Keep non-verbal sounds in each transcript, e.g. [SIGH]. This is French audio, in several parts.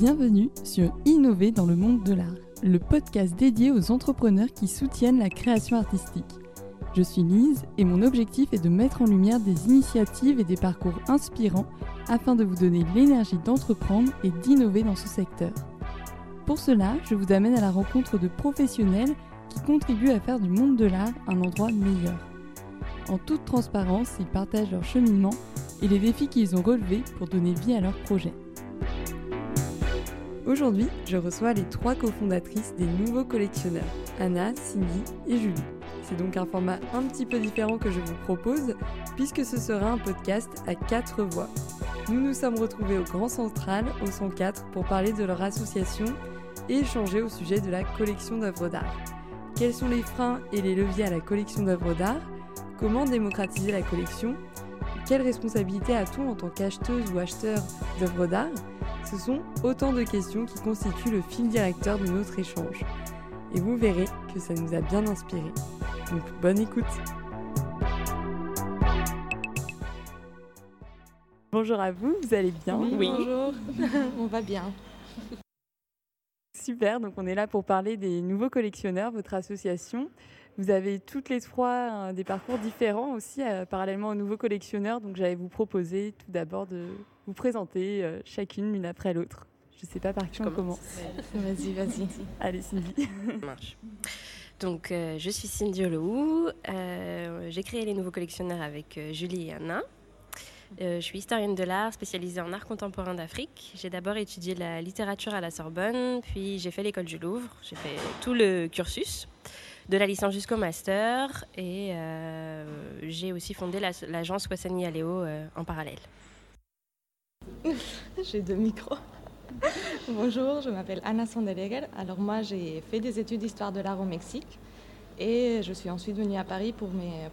Bienvenue sur Innover dans le monde de l'art, le podcast dédié aux entrepreneurs qui soutiennent la création artistique. Je suis Lise et mon objectif est de mettre en lumière des initiatives et des parcours inspirants afin de vous donner l'énergie d'entreprendre et d'innover dans ce secteur. Pour cela, je vous amène à la rencontre de professionnels qui contribuent à faire du monde de l'art un endroit meilleur. En toute transparence, ils partagent leur cheminement et les défis qu'ils ont relevés pour donner vie à leur projet. Aujourd'hui, je reçois les trois cofondatrices des nouveaux collectionneurs, Anna, Cindy et Julie. C'est donc un format un petit peu différent que je vous propose, puisque ce sera un podcast à quatre voix. Nous nous sommes retrouvés au Grand Central, au 104, pour parler de leur association et échanger au sujet de la collection d'œuvres d'art. Quels sont les freins et les leviers à la collection d'œuvres d'art? Comment démocratiser la collection? Quelle responsabilité a-t-on en tant qu'acheteuse ou acheteur d'œuvres d'art? Ce sont autant de questions qui constituent le fil directeur de notre échange. Et vous verrez que ça nous a bien inspiré. Donc bonne écoute Bonjour à vous, vous allez bien? Oui, bonjour, [LAUGHS] on va bien. Super, donc on est là pour parler des nouveaux collectionneurs, votre association. Vous avez toutes les trois euh, des parcours différents aussi, euh, parallèlement aux nouveaux collectionneurs. Donc j'allais vous proposer tout d'abord de vous présenter euh, chacune l'une après l'autre. Je ne sais pas par qui on commence. Vas-y, vas-y. Allez, Cindy. Ça marche. Donc, je suis Cindy Olohou. J'ai créé les nouveaux collectionneurs avec Julie et Anna. Euh, je suis historienne de l'art spécialisée en art contemporain d'Afrique. J'ai d'abord étudié la littérature à la Sorbonne, puis j'ai fait l'école du Louvre. J'ai fait tout le cursus, de la licence jusqu'au master, et euh, j'ai aussi fondé l'agence Wassani Aléo euh, en parallèle. [LAUGHS] j'ai deux micros. [LAUGHS] Bonjour, je m'appelle Anna Sandeleger. Alors moi, j'ai fait des études d'histoire de l'art au Mexique et je suis ensuite venue à Paris pour,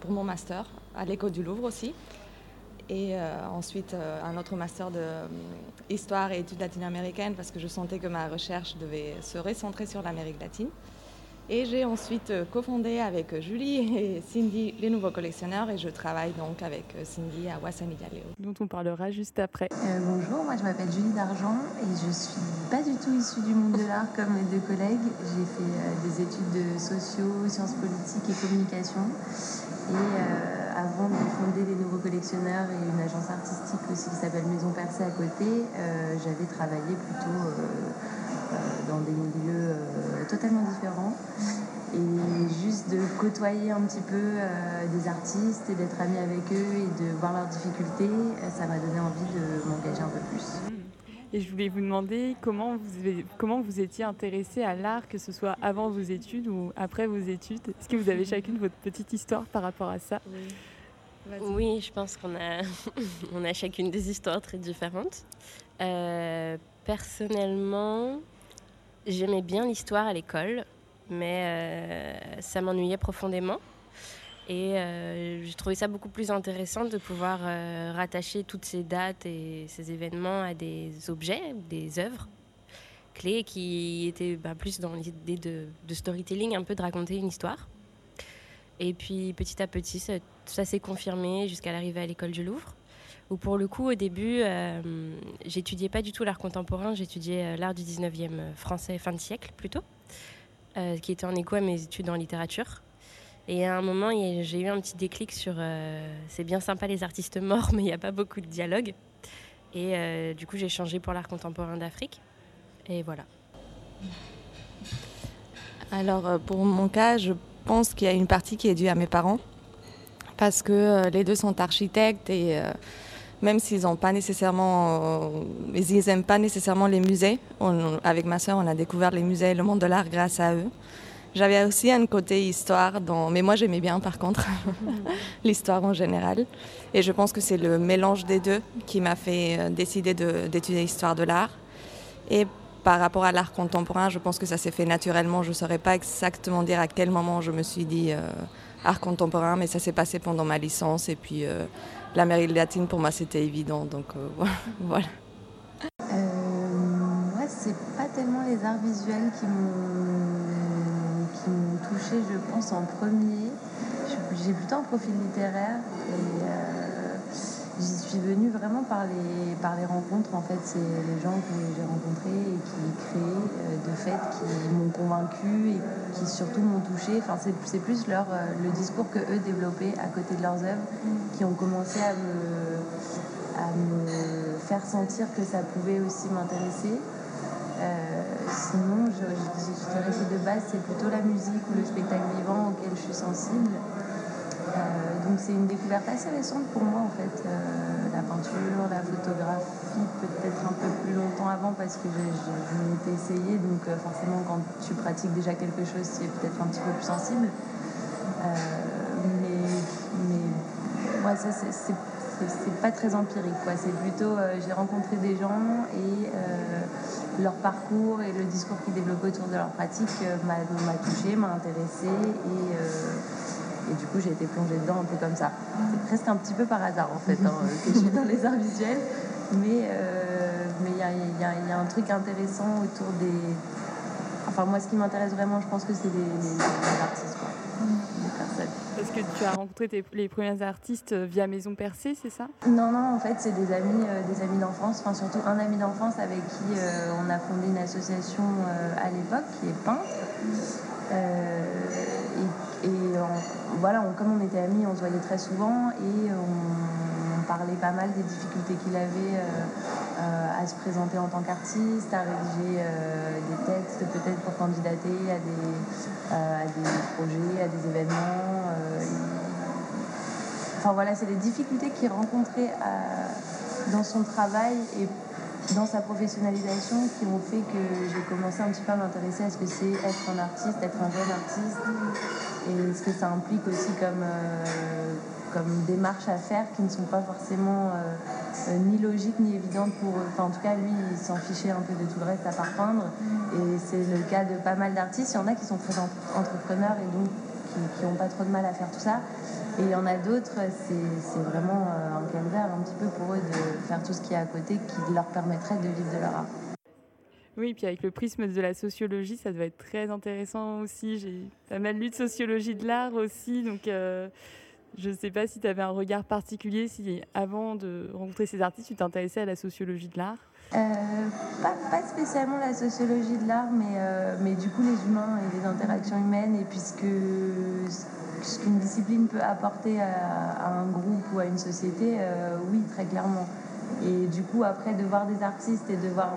mon master, à l'école du Louvre aussi et euh, ensuite un autre master d'histoire et études latino-américaines parce que je sentais que ma recherche devait se recentrer sur l'Amérique latine. Et j'ai ensuite cofondé avec Julie et Cindy les nouveaux collectionneurs et je travaille donc avec Cindy à Wassani Galeo. Dont on parlera juste après. bonjour, moi je m'appelle Julie D'Argent et je suis pas du tout issue du monde de l'art comme mes deux collègues. J'ai fait des études de sociaux, sciences politiques et communication. Et avant de fonder les nouveaux collectionneurs et une agence artistique aussi qui s'appelle Maison Percée à côté, euh, j'avais travaillé plutôt euh, euh, dans des milieux totalement différents. Et juste de côtoyer un petit peu des artistes et d'être amie avec eux et de voir leurs difficultés, ça m'a donné envie de m'engager un peu plus. Et je voulais vous demander comment vous, comment vous étiez intéressé à l'art, que ce soit avant vos études ou après vos études? Est-ce que vous avez chacune votre petite histoire par rapport à ça? Oui, je pense qu'on a, [LAUGHS] on a chacune des histoires très différentes. Euh, personnellement, j'aimais bien l'histoire à l'école, mais euh, ça m'ennuyait profondément. Et euh, j'ai trouvé ça beaucoup plus intéressant de pouvoir euh, rattacher toutes ces dates et ces événements à des objets, des œuvres clés qui étaient bah, plus dans l'idée de, storytelling, un peu de raconter une histoire. Et puis petit à petit, ça, s'est confirmé jusqu'à l'arrivée à l'école du Louvre, où pour le coup, au début, euh, j'étudiais pas du tout l'art contemporain, j'étudiais l'art du 19e français, fin de siècle plutôt, qui était en écho à mes études en littérature. Et à un moment, j'ai eu un petit déclic sur euh, c'est bien sympa les artistes morts, [LAUGHS] mais il n'y a pas beaucoup de dialogue. Et euh, du coup, j'ai changé pour l'art contemporain d'Afrique. Et voilà. Alors, euh, pour mon cas, je pense qu'il y a une partie qui est due à mes parents. Parce que les deux sont architectes et même s'ils n'ont pas nécessairement, n'aiment pas nécessairement les musées. avec ma soeur, on a découvert les musées et le monde de l'art grâce à eux. J'avais aussi un côté histoire, mais moi j'aimais bien par contre [LAUGHS] l'histoire en général. Et je pense que c'est le mélange des deux qui m'a fait euh, décider d'étudier l'histoire de l'art. Et par rapport à l'art contemporain, je pense que ça s'est fait naturellement. Je ne saurais pas exactement dire à quel moment je me suis dit euh, art contemporain, mais ça s'est passé pendant ma licence. Et puis euh, l'Amérique latine, pour moi, c'était évident. Donc [LAUGHS] voilà. moi, c'est pas tellement les arts visuels qui m'ont touché, je pense, en premier. J'ai plutôt un profil littéraire et, J'y suis venue vraiment par les, par les rencontres. En fait, c'est les gens que j'ai rencontrés et qui créent euh, de fait, qui m'ont convaincu et qui surtout m'ont touché. Enfin, c'est plus leur, euh, le discours que eux développaient à côté de leurs œuvres qui ont commencé à me, à me faire sentir que ça pouvait aussi m'intéresser. Euh, sinon, je, je, je de base, c'est plutôt la musique ou le spectacle vivant auquel je suis sensible. Euh, donc c'est une découverte assez récente pour moi en fait. Euh, la peinture, la photographie, peut-être un peu plus longtemps avant parce que je, m'étais essayée. Donc euh, forcément quand tu pratiques déjà quelque chose, tu es peut-être un petit peu plus sensible. mais, mais ça c'est pas très empirique. Quoi. C'est plutôt, j'ai rencontré des gens et leur parcours et le discours qu'ils développaient autour de leur pratique m'a touché, m'a intéressé et et du coup, j'ai été plongée dedans un peu comme ça. C'est presque un petit peu par hasard, en fait, hein, [LAUGHS] que je suis dans les arts visuels. Mais euh, il y, a, y, a, un truc intéressant autour des. Enfin, moi, ce qui m'intéresse vraiment, je pense que c'est les, artistes, quoi. personnes. Parce que tu as rencontré tes, les premiers artistes euh, via Maison Percée, c'est ça? Non, non, en fait, c'est des amis, euh, des amis d'enfance, enfin surtout un ami d'enfance avec qui on a fondé une association à l'époque qui est peintre. et, et voilà, comme on était amis, on se voyait très souvent et on, parlait pas mal des difficultés qu'il avait euh, euh, à se présenter en tant qu'artiste, à rédiger euh, des textes peut-être pour candidater à des, à des projets, à des événements. Enfin voilà, c'est les difficultés qu'il rencontrait dans son travail et dans sa professionnalisation qui ont fait que j'ai commencé un petit peu à m'intéresser à ce que c'est être un artiste, être un jeune artiste et ce que ça implique aussi comme, euh, comme démarches à faire qui ne sont pas forcément euh, euh, ni logiques ni évidentes pour eux. Enfin, en tout cas, lui, il s'en fichait un peu de tout le reste à part peindre. Et c'est le cas de pas mal d'artistes. Il y en a qui sont très entrepreneurs et donc qui n'ont pas trop de mal à faire tout ça. Et il y en a d'autres, c'est vraiment un calvaire un petit peu pour eux de faire tout ce qui est à côté qui leur permettrait de vivre de leur art. Oui, puis avec le prisme de la sociologie, ça doit être très intéressant aussi. J'ai pas mal lu de sociologie de l'art aussi, donc euh, je ne sais pas si tu avais un regard particulier, si avant de rencontrer ces artistes, tu t'intéressais à la sociologie de l'art. Euh, pas, spécialement la sociologie de l'art, mais, euh, mais du coup les humains et les interactions humaines, et puisque ce qu'une discipline peut apporter à, un groupe ou à une société, oui, très clairement. Et du coup, après, de voir des artistes et de voir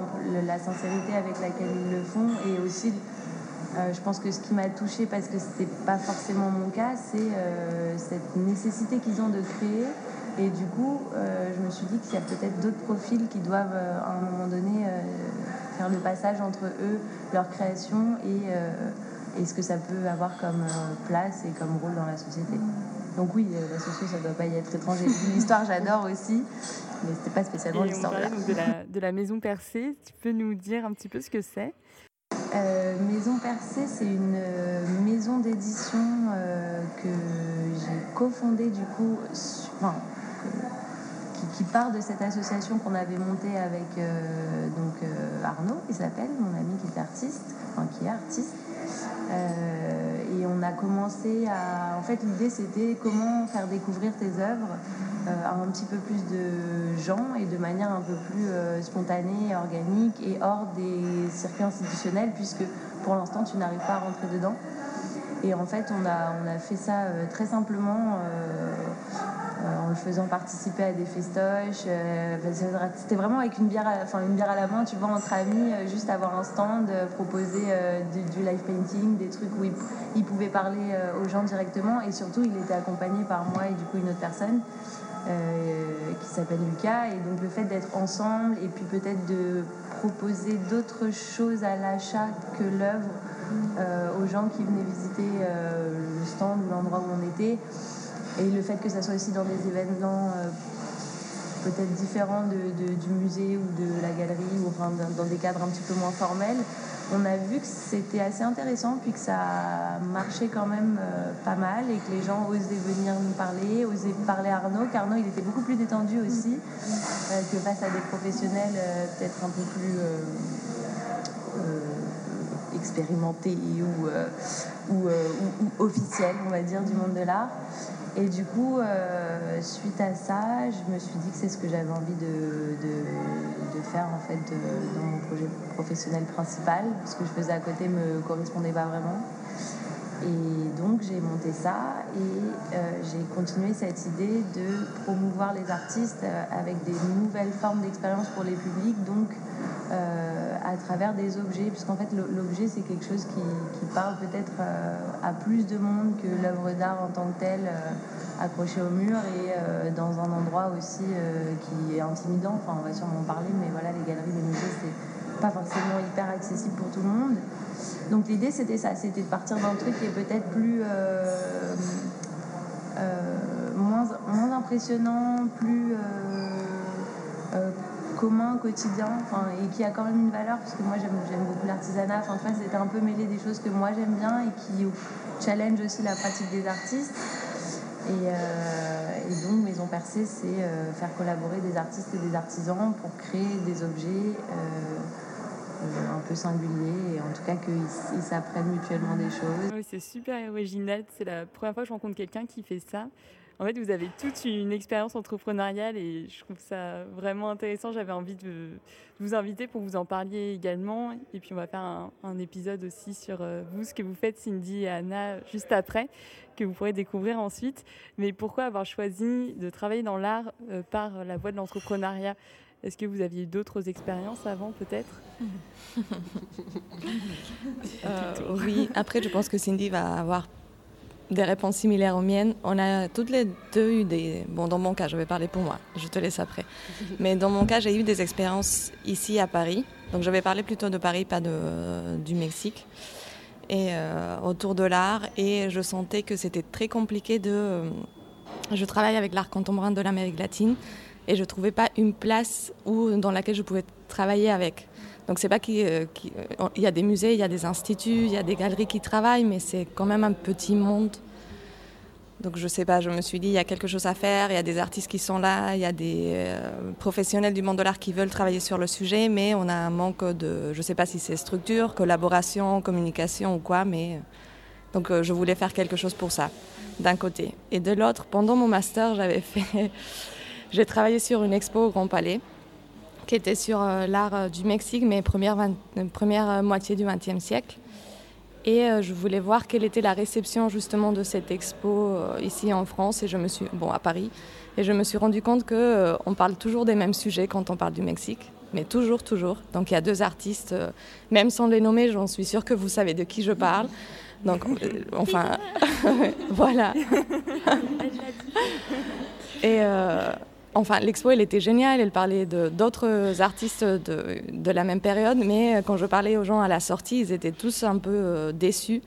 la sincérité avec laquelle ils le font, et aussi, euh, je pense que ce qui m'a touchée, parce que ce n'était pas forcément mon cas, c'est euh, cette nécessité qu'ils ont de créer. Et du coup, euh, je me suis dit qu'il y a peut-être d'autres profils qui doivent, à un moment donné, faire le passage entre eux, leur création, et, et, ce que ça peut avoir comme place et comme rôle dans la société. Donc oui, la société, ça ne doit pas y être étranger. L'histoire, j'adore aussi mais c'était pas spécialement l'histoire de la, de la maison percée. Tu peux nous dire un petit peu ce que c'est? Euh, Maison Percée, c'est une euh, maison d'édition euh, que j'ai cofondée du coup, enfin, qui, part de cette association qu'on avait montée avec donc Arnaud, qui s'appelle mon ami qui est artiste, enfin qui est artiste. Et on a commencé à, en fait, l'idée c'était comment faire découvrir tes œuvres euh, à un petit peu plus de gens et de manière un peu plus euh, spontanée, organique et hors des circuits institutionnels, puisque pour l'instant tu n'arrives pas à rentrer dedans. Et en fait, on a, on a fait ça euh, très simplement en le faisant participer à des festoches. C'était vraiment avec une bière, à, une bière à la main, tu vois, entre amis, juste avoir un stand, proposer du, live painting, des trucs où il, pouvait parler aux gens directement. Et surtout, il était accompagné par moi et du coup une autre personne. Euh, qui s'appelle Lucas. Et donc le fait d'être ensemble et puis peut-être de proposer d'autres choses à l'achat que l'œuvre euh, aux gens qui venaient visiter euh, le stand ou l'endroit où on était. Et le fait que ça soit aussi dans des événements peut-être différents du musée ou de la galerie ou dans des cadres un petit peu moins formels on a vu que c'était assez intéressant, puis que ça marchait quand même euh, pas mal et que les gens osaient venir nous parler, osaient parler à Arnaud, qu'Arnaud il était beaucoup plus détendu aussi euh, que face à des professionnels euh, peut-être un peu plus expérimentés ou, ou, officiels, on va dire, du monde de l'art. Et du coup, euh, suite à ça, je me suis dit que c'est ce que j'avais envie de, faire en fait dans mon projet professionnel principal. Ce que je faisais à côté me correspondait pas vraiment. Et donc j'ai monté ça et euh, j'ai continué cette idée de promouvoir les artistes euh, avec des nouvelles formes d'expérience pour les publics, donc euh, à travers des objets, puisqu'en fait l'objet c'est quelque chose qui, parle peut-être à plus de monde que l'œuvre d'art en tant que telle accrochée au mur et dans un endroit aussi qui est intimidant, enfin on va sûrement en parler, mais voilà les galeries, les musées c'est pas forcément hyper accessible pour tout le monde. Donc l'idée c'était ça, c'était de partir d'un truc qui est peut-être plus euh, euh, moins, moins, impressionnant, plus euh, commun, quotidien, et qui a quand même une valeur, parce que moi j'aime beaucoup l'artisanat, enfin c'était un peu mêler des choses que moi j'aime bien et qui challenge aussi la pratique des artistes. Et, donc Maison Percée, c'est faire collaborer des artistes et des artisans pour créer des objets euh, un peu singulier et en tout cas qu'ils s'apprennent mutuellement des choses. Oui, c'est super original. C'est la première fois que je rencontre quelqu'un qui fait ça. En fait, vous avez toute une expérience entrepreneuriale et je trouve ça vraiment intéressant. J'avais envie de vous inviter pour vous en parliez également. Et puis, on va faire un, épisode aussi sur euh, vous, ce que vous faites, Cindy et Anna, juste après, que vous pourrez découvrir ensuite. Mais pourquoi avoir choisi de travailler dans l'art euh, par la voie de l'entrepreneuriat? Est-ce que vous aviez d'autres expériences avant, peut-être? Euh, Oui, après, je pense que Cindy va avoir des réponses similaires aux miennes. On a toutes les deux eu des... Bon, dans mon cas, je vais parler pour moi, je te laisse après. [LAUGHS] Mais dans mon cas, j'ai eu des expériences ici à Paris. Donc je vais parler plutôt de Paris, pas de, du Mexique. Et euh, autour de l'art. Et je sentais que c'était très compliqué de... Je travaille avec l'art contemporain de l'Amérique latine et je ne trouvais pas une place où, dans laquelle je pouvais travailler avec. Donc c'est pas qu'il euh, euh, y a des musées, il y a des instituts, il y a des galeries qui travaillent, mais c'est quand même un petit monde. Donc je sais pas, je me suis dit il y a quelque chose à faire, il y a des artistes qui sont là, il y a des euh, professionnels du monde de l'art qui veulent travailler sur le sujet, mais on a un manque de, je sais pas si c'est structure, collaboration, communication ou quoi, mais donc je voulais faire quelque chose pour ça, d'un côté. Et de l'autre, pendant mon master, j'avais fait [LAUGHS] j'ai travaillé sur une expo au Grand Palais qui était sur euh, l'art euh, du Mexique, mais première, euh, première moitié du XXe siècle. Et je voulais voir quelle était la réception justement de cette expo ici en France et je me suis bon à Paris et je me suis rendu compte que on parle toujours des mêmes sujets quand on parle du Mexique, mais toujours toujours. Donc il y a deux artistes, même sans les nommer, j'en suis sûre que vous savez de qui je parle. Donc enfin [LAUGHS] voilà. [LAUGHS] et Enfin, l'expo, elle était géniale, elle parlait d'autres artistes de, la même période, mais quand je parlais aux gens à la sortie, ils étaient tous un peu euh, déçus,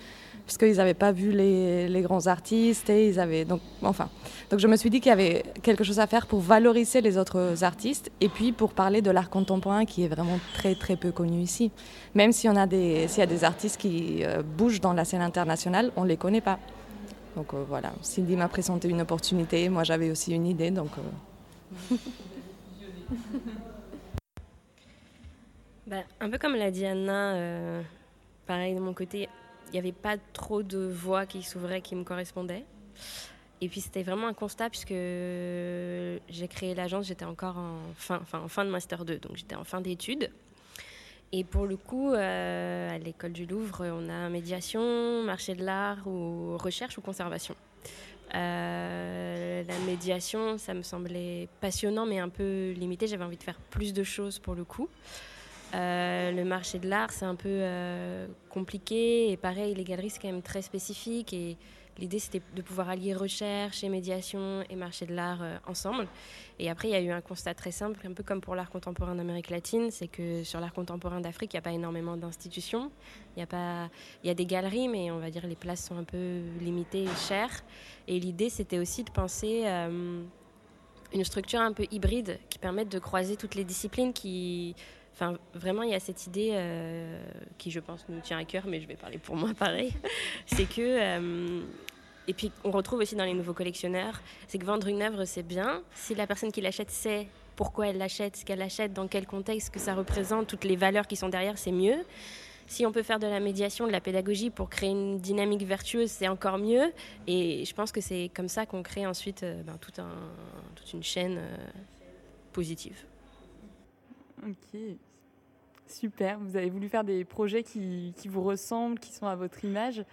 parce qu'ils n'avaient pas vu les, grands artistes, et ils avaient... Donc, enfin, donc je me suis dit qu'il y avait quelque chose à faire pour valoriser les autres artistes, et puis pour parler de l'art contemporain, qui est vraiment très très peu connu ici. Même s'il y, a des, y a des artistes qui euh, bougent dans la scène internationale, on les connaît pas. Donc euh, voilà, Cindy m'a présenté une opportunité, moi j'avais aussi une idée, donc... [LAUGHS] Bah, un peu comme l'a dit Anna, euh, pareil de mon côté, il n'y avait pas trop de voix qui s'ouvraient qui me correspondaient. Et puis c'était vraiment un constat puisque j'ai créé l'agence, j'étais encore en fin, en fin de master 2, donc j'étais en fin d'études. Et pour le coup, euh, à l'école du Louvre, on a médiation, marché de l'art ou recherche ou conservation. Euh, la médiation, ça me semblait passionnant, mais un peu limité. J'avais envie de faire plus de choses pour le coup. Euh, le marché de l'art, c'est un peu euh, compliqué. Et pareil, les galeries, c'est quand même très spécifique. L'idée, c'était de pouvoir allier recherche et médiation et marché de l'art euh, ensemble. Et après, il y a eu un constat très simple, un peu comme pour l'art contemporain d'Amérique latine, c'est que sur l'art contemporain d'Afrique, il n'y a pas énormément d'institutions. Il y, a pas... il y a des galeries, mais on va dire les places sont un peu limitées et chères. Et l'idée, c'était aussi de penser euh, une structure un peu hybride qui permette de croiser toutes les disciplines qui Enfin, vraiment, il y a cette idée euh, qui, je pense, nous tient à cœur, mais je vais parler pour moi [LAUGHS] pareil. c'est que. Euh, et puis, on retrouve aussi dans les nouveaux collectionneurs, c'est que vendre une œuvre, c'est bien. Si la personne qui l'achète sait pourquoi elle l'achète, ce qu'elle achète, dans quel contexte, que ça représente, toutes les valeurs qui sont derrière, c'est mieux. si on peut faire de la médiation, de la pédagogie pour créer une dynamique vertueuse, c'est encore mieux. Et je pense que c'est comme ça qu'on crée ensuite ben, tout un, toute une chaîne positive. Ok, super. Vous avez voulu faire des projets qui, qui, vous ressemblent, qui sont à votre image.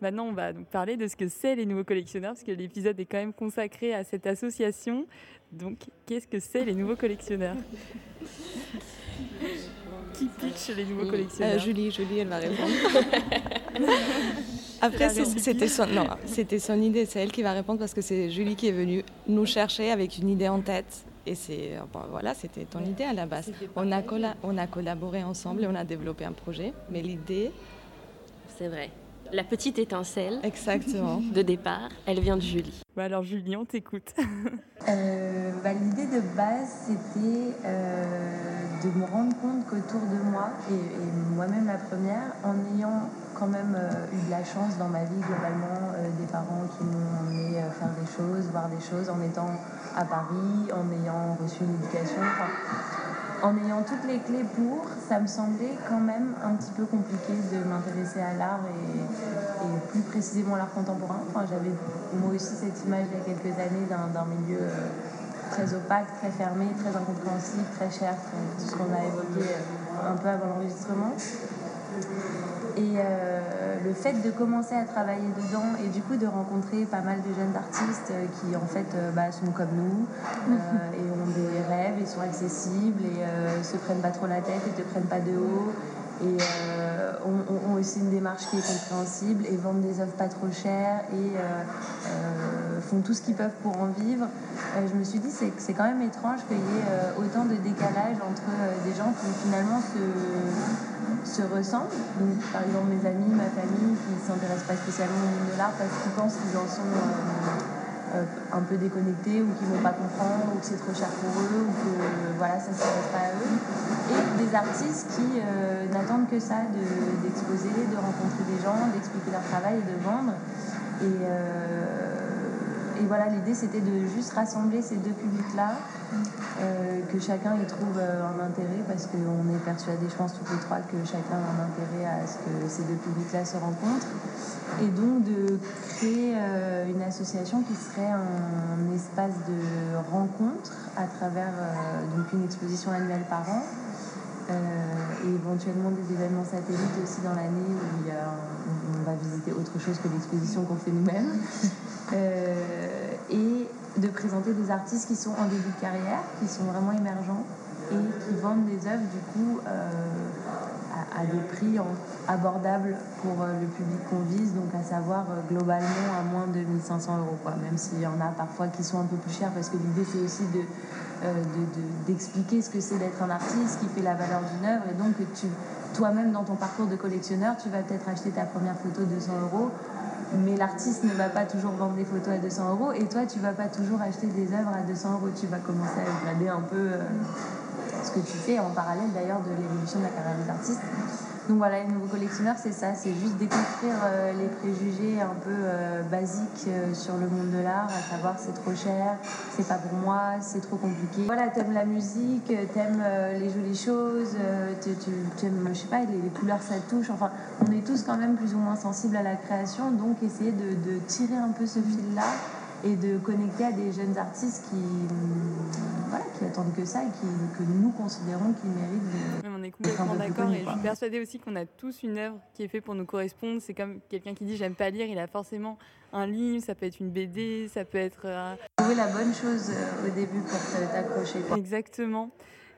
Maintenant, on va donc parler de ce que c'est les nouveaux collectionneurs, parce que l'épisode est quand même consacré à cette association. Donc, qu'est-ce que c'est les nouveaux collectionneurs? Qui pitch les nouveaux collectionneurs? Euh, Julie, Julie, elle va répondre. [LAUGHS] Après, c'était son, non, c'était son idée, c'est elle qui va répondre parce que c'est Julie qui est venue nous chercher avec une idée en tête. Et c'est voilà, c'était ton idée à la base. On a, on a collaboré ensemble et on a développé un projet, mais l'idée. C'est vrai la petite étincelle Exactement. [LAUGHS] de départ, elle vient de Julie. Bah alors Julie, on t'écoute. [LAUGHS] Euh, bah, l'idée de base, c'était euh, de me rendre compte qu'autour de moi, et, moi-même la première, en ayant quand même euh, eu de la chance dans ma vie globalement, des parents qui m'ont emmené faire des choses, voir des choses, en étant à Paris, en ayant reçu une éducation en ayant toutes les clés pour, ça me semblait quand même un petit peu compliqué de m'intéresser à l'art et, plus précisément l'art contemporain. J'avais moi aussi cette image il y a quelques années d'un milieu euh, très opaque, très fermé, très incompréhensible, très cher, tout ce qu'on a évoqué euh, un peu avant l'enregistrement. Et euh, le fait de commencer à travailler dedans et du coup de rencontrer pas mal de jeunes artistes euh, qui en fait euh, bah, sont comme nous [LAUGHS] et ont des rêves et sont accessibles et se prennent pas trop la tête et te prennent pas de haut et ont, aussi une démarche qui est compréhensible et vendent des œuvres pas trop chères et font tout ce qu'ils peuvent pour en vivre. je me suis dit c'est c'est quand même étrange qu'il y ait autant de décalage entre des gens qui finalement se se ressemblent. Par exemple, mes amis, ma famille qui ne s'intéressent pas spécialement au monde de l'art parce qu'ils pensent qu'ils en sont euh, euh, un peu déconnectés ou qu'ils ne vont pas comprendre ou que c'est trop cher pour eux ou que voilà, ça ne s'intéresse pas à eux. Et des artistes qui euh, n'attendent que ça, d'exposer, de, rencontrer des gens, d'expliquer leur travail et de vendre. Et, et voilà, l'idée c'était de juste rassembler ces deux publics-là, euh, que chacun y trouve euh, un intérêt, parce qu'on est persuadés, je pense, toutes les trois, que chacun a un intérêt à ce que ces deux publics-là se rencontrent. Et donc de créer euh, une association qui serait un, espace de rencontre à travers donc une exposition annuelle par an. et éventuellement des événements satellites aussi dans l'année où on, va visiter autre chose que l'exposition qu'on fait nous-mêmes. Euh, et de présenter des artistes qui sont en début de carrière, qui sont vraiment émergents et qui vendent des œuvres du coup euh, à, des prix abordables pour euh, le public qu'on vise, donc à savoir globalement à moins de 1500 euros, quoi, même s'il y en a parfois qui sont un peu plus chers parce que l'idée c'est aussi de, d'expliquer ce que c'est d'être un artiste, qui fait la valeur d'une œuvre. Et donc tu toi-même dans ton parcours de collectionneur, tu vas peut-être acheter ta première photo de 200 euros mais l'artiste ne va pas toujours vendre des photos à 200 euros et toi tu vas pas toujours acheter des œuvres à 200 euros. Tu vas commencer à regarder un peu euh, ce que tu fais en parallèle d'ailleurs de l'évolution de la carrière des artistes donc voilà, les nouveaux collectionneurs, c'est ça, c'est juste déconstruire euh, les préjugés un peu euh, basiques euh, sur le monde de l'art, à savoir c'est trop cher, c'est pas pour moi, c'est trop compliqué. Voilà, t'aimes la musique, t'aimes les jolies choses, tu aimes, je sais pas, les, couleurs ça touche, enfin, on est tous quand même plus ou moins sensibles à la création, donc essayer de tirer un peu ce fil-là et de connecter à des jeunes artistes qui, voilà, qui attendent que ça et qui, que nous considérons qu'ils méritent de. On est complètement d'accord et je suis persuadée aussi qu'on a tous une œuvre qui est faite pour nous correspondre. C'est comme quelqu'un qui dit j'aime pas lire, il a forcément un livre, ça peut être une BD, ça peut être. Euh, Trouver la bonne chose euh, au début pour t'accrocher. Exactement.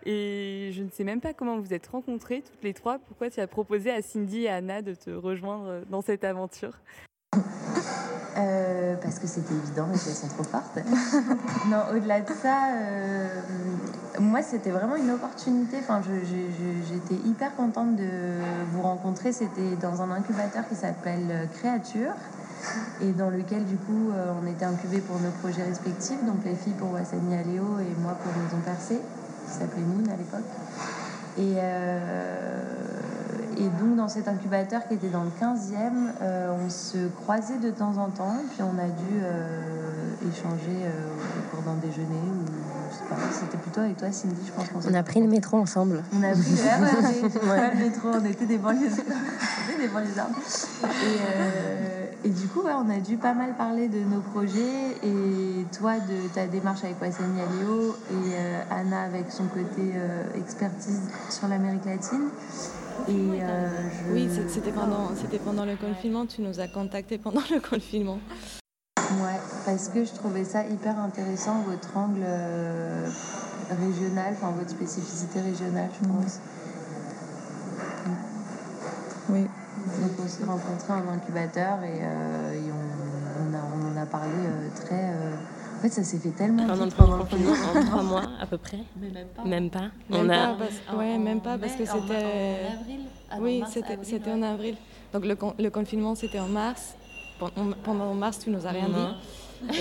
Et je ne sais même pas comment vous êtes rencontrés toutes les trois. Pourquoi tu as proposé à Cindy et à Anna de te rejoindre dans cette aventure? Euh, parce que c'était évident et qu'elles sont trop fortes. [LAUGHS] non, au-delà de ça, euh, moi c'était vraiment une opportunité. Enfin, j'étais hyper contente de vous rencontrer. C'était dans un incubateur qui s'appelle Créature et dans lequel du coup euh, on était incubés pour nos projets respectifs. Donc les filles pour Wassani Aléo et moi pour Maison Percée, qui s'appelait Moon à l'époque. Et et donc, dans cet incubateur qui était dans le 15e, euh, on se croisait de temps en temps, puis on a dû euh, échanger euh, au cours d'un déjeuner ou je sais pas, c'était plutôt avec toi, Cindy, je pense. On, on a pris le métro ensemble. On a pris le, [LAUGHS] ouais, le métro, on était des banlieusards. des banlieusards. Et, et du coup, ouais, on a dû pas mal parler de nos projets et toi de ta démarche avec Wassani Aléo et Anna avec son côté expertise sur l'Amérique latine. Et euh, je... Oui, c'était pendant, pendant le confinement, tu nous as contactés pendant le confinement. Ouais, parce que je trouvais ça hyper intéressant, votre angle euh, régional, enfin votre spécificité régionale, je pense. Oui. Donc on s'est rencontrés en incubateur et, euh, et on, on, a, on, en a parlé très. Euh, en fait, ça s'est fait tellement pendant vite pendant le confinement, en trois mois à peu près. Mais même pas. Même pas. Même on pas, a... parce, ouais, même pas parce que c'était. En avril. Ah, oui, c'était en avril. Donc le, le confinement c'était en mars. Pendant mars, tu nous as rien dit. [LAUGHS]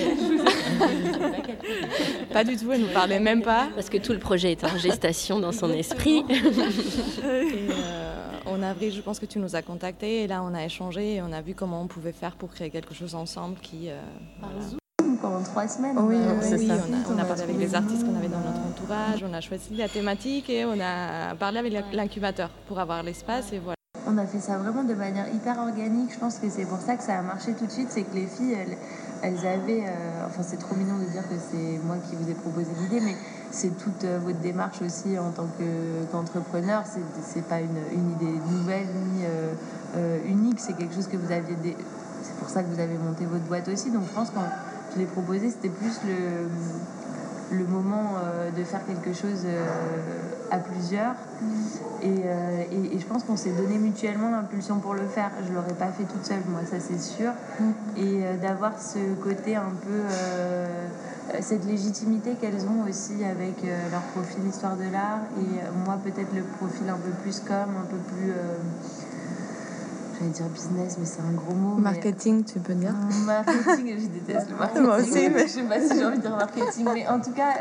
pas du tout, elle nous parlait même pas. Parce que tout le projet était en gestation dans son esprit. et euh, en avril, je pense que tu nous as contactés et là on a échangé et on a vu comment on pouvait faire pour créer quelque chose ensemble qui. Euh, voilà. Pendant trois semaines. Oui, oui, oui on, a, on a, parlé avec les artistes qu'on avait dans notre entourage, on a choisi la thématique et on a parlé avec l'incubateur pour avoir l'espace et voilà. On a fait ça vraiment de manière hyper organique. Je pense que c'est pour ça que ça a marché tout de suite. C'est que les filles, elles, elles avaient. Euh, enfin, c'est trop mignon de dire que c'est moi qui vous ai proposé l'idée, mais c'est toute euh, votre démarche aussi en tant qu'entrepreneur. Ce c'est pas une, une, idée nouvelle ni euh, euh, unique. C'est quelque chose que vous aviez. C'est pour ça que vous avez monté votre boîte aussi. Donc, je pense que quand je l'ai proposé, c'était plus le le moment euh, de faire quelque chose euh, à plusieurs. Mm. Et, euh, et, et, je pense qu'on s'est donné mutuellement l'impulsion pour le faire. Je ne l'aurais pas fait toute seule, moi, ça c'est sûr. Mm. Et d'avoir ce côté un peu, cette légitimité qu'elles ont aussi avec leur profil histoire de l'art. Et moi, peut-être le profil un peu plus comme, un peu plus j'allais dire business, mais c'est un gros mot. Marketing, mais... tu peux dire [LAUGHS] Marketing, je déteste le marketing. Moi aussi, mais... Je sais pas si j'ai envie de dire marketing, mais en tout cas,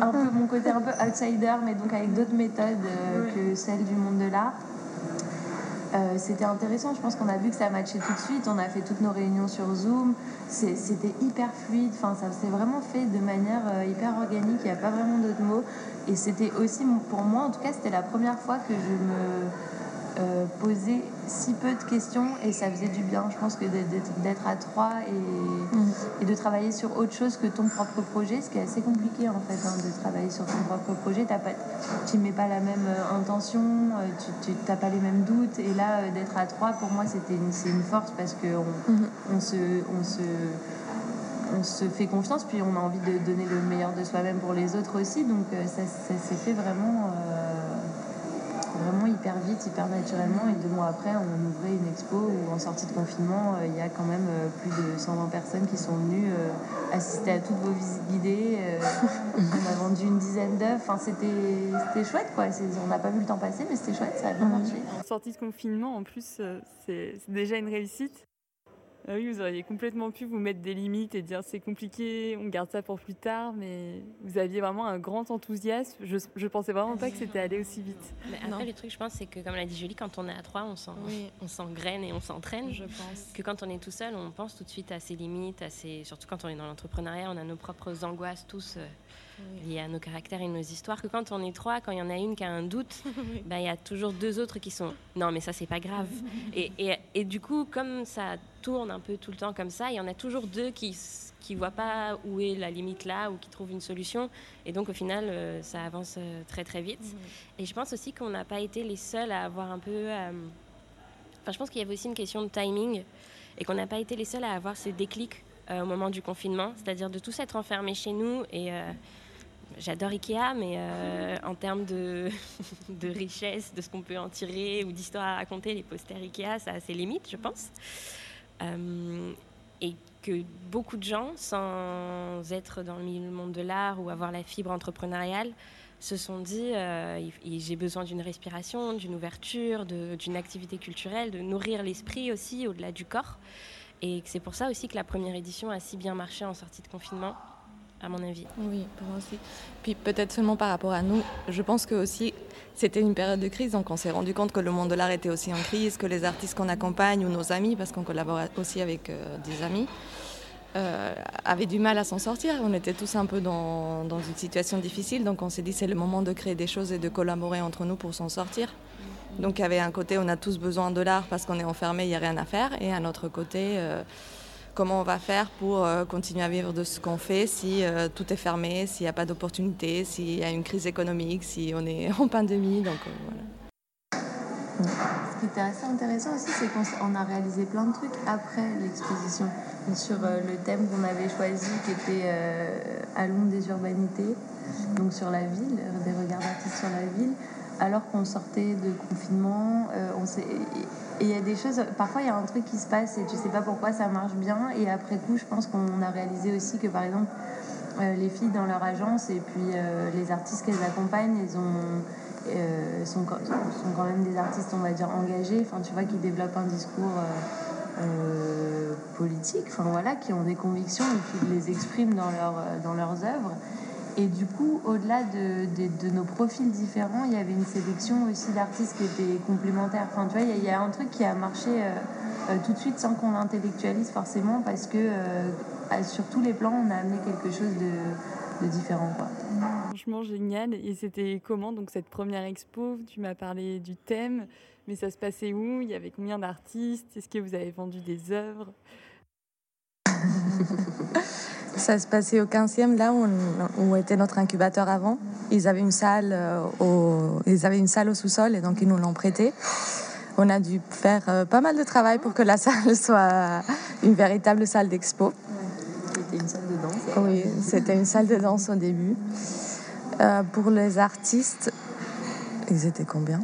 un peu mon côté un peu outsider, mais donc avec d'autres méthodes euh, que celles du monde de l'art. Euh, c'était intéressant, je pense qu'on a vu que ça matchait tout de suite. On a fait toutes nos réunions sur Zoom, c'était hyper fluide, enfin, ça s'est vraiment fait de manière euh, hyper organique, il n'y a pas vraiment d'autres mots. Et c'était aussi, pour moi en tout cas, c'était la première fois que je me euh, poser si peu de questions et ça faisait du bien. Je pense que d'être à trois et, mm. et, de travailler sur autre chose que ton propre projet, ce qui est assez compliqué en fait, hein, de travailler sur ton propre projet. tu ne mets pas la même euh, intention, euh, tu n'as pas les mêmes doutes. Et là, d'être à trois, pour moi, c'était une, c'est une force parce qu'on mm-hmm. on se, on se, on se fait confiance, puis on a envie de donner le meilleur de soi-même pour les autres aussi. Donc ça, ça s'est fait vraiment vraiment hyper vite, hyper naturellement. Et deux mois après, on ouvrait une expo où, en sortie de confinement, euh, il y a quand même euh, plus de 120 personnes qui sont venues euh, assister à toutes vos visites guidées. on a vendu une dizaine d'œufs. Enfin, c'était chouette, quoi. On n'a pas vu le temps passer, mais c'était chouette, ça a bien marché. En sortie de confinement, en plus, c'est déjà une réussite. Ah oui, vous auriez complètement pu vous mettre des limites et dire c'est compliqué, on garde ça pour plus tard, mais vous aviez vraiment un grand enthousiasme. Je, je pensais vraiment pas que c'était allé aussi vite. Mais après, le truc, je pense, c'est que comme l'a dit Julie, quand on est à trois, on [LAUGHS] s'engraine oui. et on s'entraîne. Je pense. Que quand on est tout seul, on pense tout de suite à ses limites, à ses... surtout quand on est dans l'entrepreneuriat, on a nos propres angoisses tous. Euh, oui. liées à nos caractères et nos histoires, que quand on est trois, quand il y en a une qui a un doute, [LAUGHS] bah, il y a toujours deux autres qui sont non mais ça c'est pas grave. [LAUGHS] et, et, et, du coup, comme ça tourne un peu tout le temps comme ça, il y en a toujours deux qui qui voient pas où est la limite là ou qui trouvent une solution. Et donc au final, euh, ça avance euh, très très vite. Mmh. Et je pense aussi qu'on n'a pas été les seuls à avoir un peu... Euh... Enfin, je pense qu'il y avait aussi une question de timing et qu'on n'a pas été les seuls à avoir ce déclic euh, au moment du confinement, c'est-à-dire de tous être enfermés chez nous et euh, j'adore Ikea, mais euh, en termes [LAUGHS] de, richesse, de ce qu'on peut en tirer ou d'histoire à raconter, les posters Ikea, ça a ses limites, je pense. Euh, et que beaucoup de gens, sans être dans le monde de l'art ou avoir la fibre entrepreneuriale, se sont dit euh, j'ai besoin d'une respiration, d'une ouverture, d'une activité culturelle, de nourrir l'esprit aussi au-delà du corps. Et c'est pour ça aussi que la première édition a si bien marché en sortie de confinement à mon avis. Oui, pour moi aussi. Puis peut-être seulement par rapport à nous, je pense que aussi c'était une période de crise, donc on s'est rendu compte que le monde de l'art était aussi en crise, que les artistes qu'on accompagne ou nos amis, parce qu'on collabore aussi avec euh, des amis, euh, avait du mal à s'en sortir. On était tous un peu dans, dans une situation difficile, donc on s'est dit c'est le moment de créer des choses et de collaborer entre nous pour s'en sortir. Donc il y avait un côté, on a tous besoin de l'art parce qu'on est enfermé, il n'y a rien à faire, et un autre côté, euh, comment on va faire pour euh, continuer à vivre de ce qu'on fait si tout est fermé, s'il n'y a pas d'opportunité, s'il y a une crise économique, si on est [LAUGHS] en pandémie. Donc voilà. Ce qui était assez intéressant aussi, c'est qu'on a réalisé plein de trucs après l'exposition sur euh, le thème qu'on avait choisi, qui était euh, l'ombre des urbanités, donc sur la ville, des regards d'artistes sur la ville, alors qu'on sortait de confinement. Euh, et il y a des choses, parfois il y a un truc qui se passe et tu sais pas pourquoi ça marche bien, et après coup, je pense qu'on a réalisé aussi que par exemple, les filles dans leur agence et puis les artistes qu'elles accompagnent, ils ont euh, sont, sont, quand même des artistes, on va dire, engagés, enfin, tu vois, qui développent un discours euh, euh, politique, enfin voilà, qui ont des convictions et qui les expriment dans, leur, dans leurs œuvres. Et du coup, au-delà de, de, nos profils différents, il y avait une sélection aussi d'artistes qui étaient complémentaires. Enfin, tu vois, il y, a un truc qui a marché tout de suite sans qu'on l'intellectualise forcément, parce que sur tous les plans, on a amené quelque chose de, de différents. Quoi. Franchement génial. Et c'était comment donc cette première expo? Tu m'as parlé du thème, mais ça se passait où? Il y avait combien d'artistes? Est-ce que vous avez vendu des œuvres? [LAUGHS] Ça se passait au 15e, là où, où, était notre incubateur avant. Ils avaient une salle euh, au, ils avaient une salle au sous-sol et donc ils nous l'ont prêté. On a dû faire euh, pas mal de travail pour que la [LAUGHS] salle soit une véritable salle d'expo. C'était une salle de danse Oui, c'était une salle de danse au début. Euh, pour les artistes, ils étaient combien?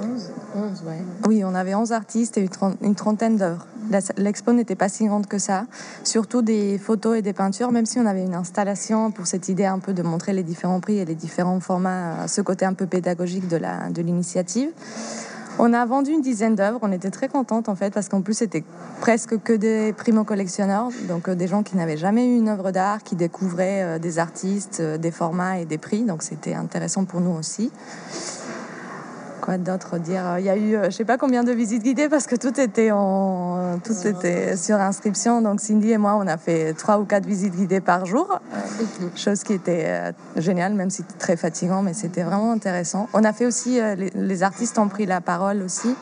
11. 11, ouais. Oui, on avait 11 artistes et une trentaine d'œuvres. L'expo n'était pas si grande que ça, surtout des photos et des peintures, même si on avait une installation pour cette idée un peu de montrer les différents prix et les différents formats, ce côté un peu pédagogique de l'initiative. On a vendu une dizaine d'œuvres, on était très contente en fait parce qu'en plus c'était presque que des primo-collectionneurs, donc euh, des gens qui n'avaient jamais eu une œuvre d'art, qui découvraient euh, des artistes, euh, des formats et des prix, donc c'était intéressant pour nous aussi quoi d'autre dire Il y a eu, euh, je sais pas combien de visites guidées parce que tout était en, tout était sur inscription. Donc Cindy et moi, on a fait trois ou quatre visites guidées par jour, chose qui était euh, géniale, même si très fatigant, mais c'était vraiment intéressant. On a fait aussi, euh, les artistes ont pris la parole aussi.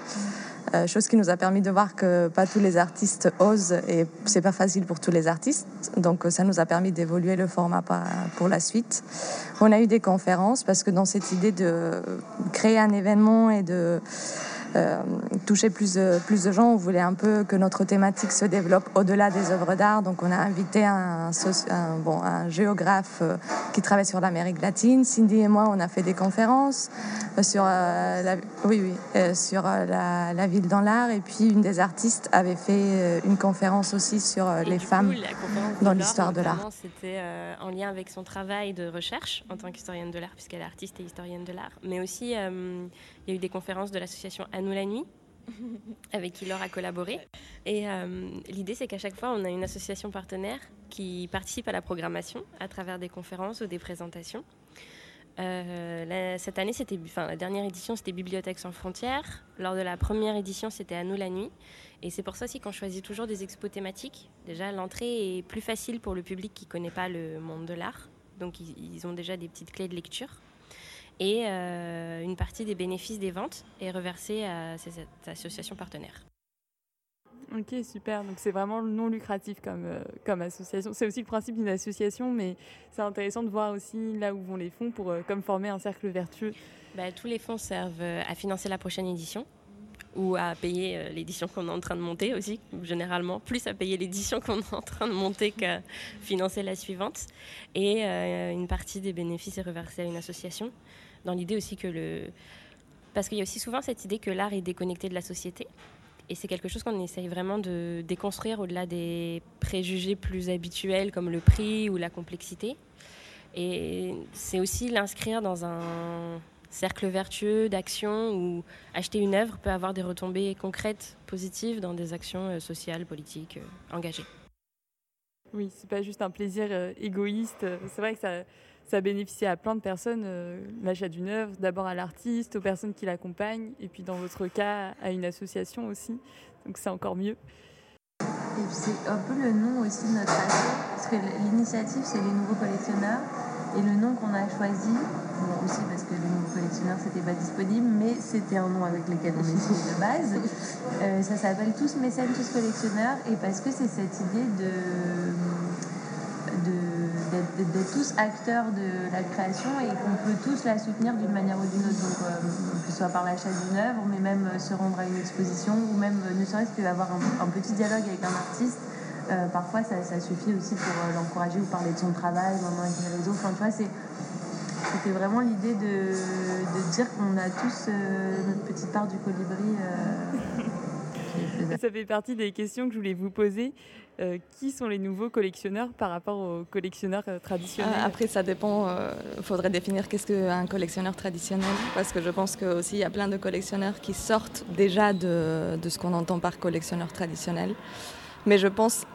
Euh, chose qui nous a permis de voir que pas tous les artistes osent et c'est pas facile pour tous les artistes. Donc ça nous a permis d'évoluer le format pour la suite. On a eu des conférences parce que dans cette idée de créer un événement et de euh, toucher plus de, plus de gens. On voulait un peu que notre thématique se développe au-delà des œuvres d'art. Donc on a invité un, bon, un géographe euh, qui travaille sur l'Amérique latine. Cindy et moi, on a fait des conférences euh, sur, la, oui, oui, sur la, la, ville dans l'art. Et puis une des artistes avait fait une conférence aussi sur les femmes dans l'histoire de l'art. C'était en lien avec son travail de recherche en tant qu'historienne de l'art, puisqu'elle est artiste et historienne de l'art, mais aussi il y a eu des conférences de l'association À nous la nuit, [LAUGHS] avec qui Laure a collaboré. Et euh, l'idée, c'est qu'à chaque fois, on a une association partenaire qui participe à la programmation à travers des conférences ou des présentations. Euh, cette année, c'était, enfin, la dernière édition, c'était Bibliothèque sans frontières. Lors de la première édition, c'était À nous la nuit. Et c'est pour ça aussi qu'on choisit toujours des expos thématiques. Déjà, l'entrée est plus facile pour le public qui ne connaît pas le monde de l'art. Donc, ils ont déjà des petites clés de lecture et euh, une partie des bénéfices des ventes est reversée à cette association partenaire. Ok, super. Donc c'est vraiment non lucratif comme, euh, comme association. C'est aussi le principe d'une association, mais c'est intéressant de voir aussi là où vont les fonds pour euh, comme former un cercle vertueux. Bah, tous les fonds servent à financer la prochaine édition ou à payer l'édition qu'on est en train de monter aussi, généralement, plus à payer l'édition qu'on est en train de monter qu'à financer la suivante. Et une partie des bénéfices est reversée à une association dans l'idée aussi que le... Parce qu'il y a aussi souvent cette idée que l'art est déconnecté de la société. Et c'est quelque chose qu'on essaye vraiment de déconstruire au-delà des préjugés plus habituels comme le prix ou la complexité. Et c'est aussi l'inscrire dans un cercle vertueux d'action où acheter une œuvre peut avoir des retombées concrètes, positives dans des actions euh, sociales, politiques euh, engagées. Oui, c'est pas juste un plaisir euh, égoïste. C'est vrai que ça, ça bénéficie à plein de personnes, euh, l'achat d'une œuvre, d'abord à l'artiste, aux personnes qui l'accompagnent, et puis dans votre cas, à une association aussi. Donc c'est encore mieux. Et c'est un peu le nom aussi de notre asso, parce que l'initiative c'est les nouveaux collectionneurs. Et le nom qu'on a choisi, aussi parce que les nouveaux collectionneurs c'était pas disponible, mais c'était un nom avec lequel on essayait de base. Euh, ça s'appelle Tous mécènes, tous collectionneurs, et parce que c'est cette idée de d'être tous acteurs de la création et qu'on peut tous la soutenir d'une manière ou d'une autre. Donc, euh, que ce soit par l'achat d'une œuvre, mais même euh, se rendre à une exposition, ou même ne serait-ce qu'avoir un, un petit dialogue avec un artiste euh, parfois, ça, suffit aussi pour euh, l'encourager ou parler de son travail, maintenant avec les réseaux. Enfin, tu vois, c'était vraiment l'idée de, dire qu'on a tous euh, notre petite part du colibri. ça fait partie des questions que je voulais vous poser. Qui sont les nouveaux collectionneurs par rapport aux collectionneurs traditionnels Après, ça dépend. Il faudrait définir qu'est-ce qu'un collectionneur traditionnel, parce que je pense qu'il y a plein de collectionneurs qui sortent déjà de, de ce qu'on entend par collectionneur traditionnel. Mais je pense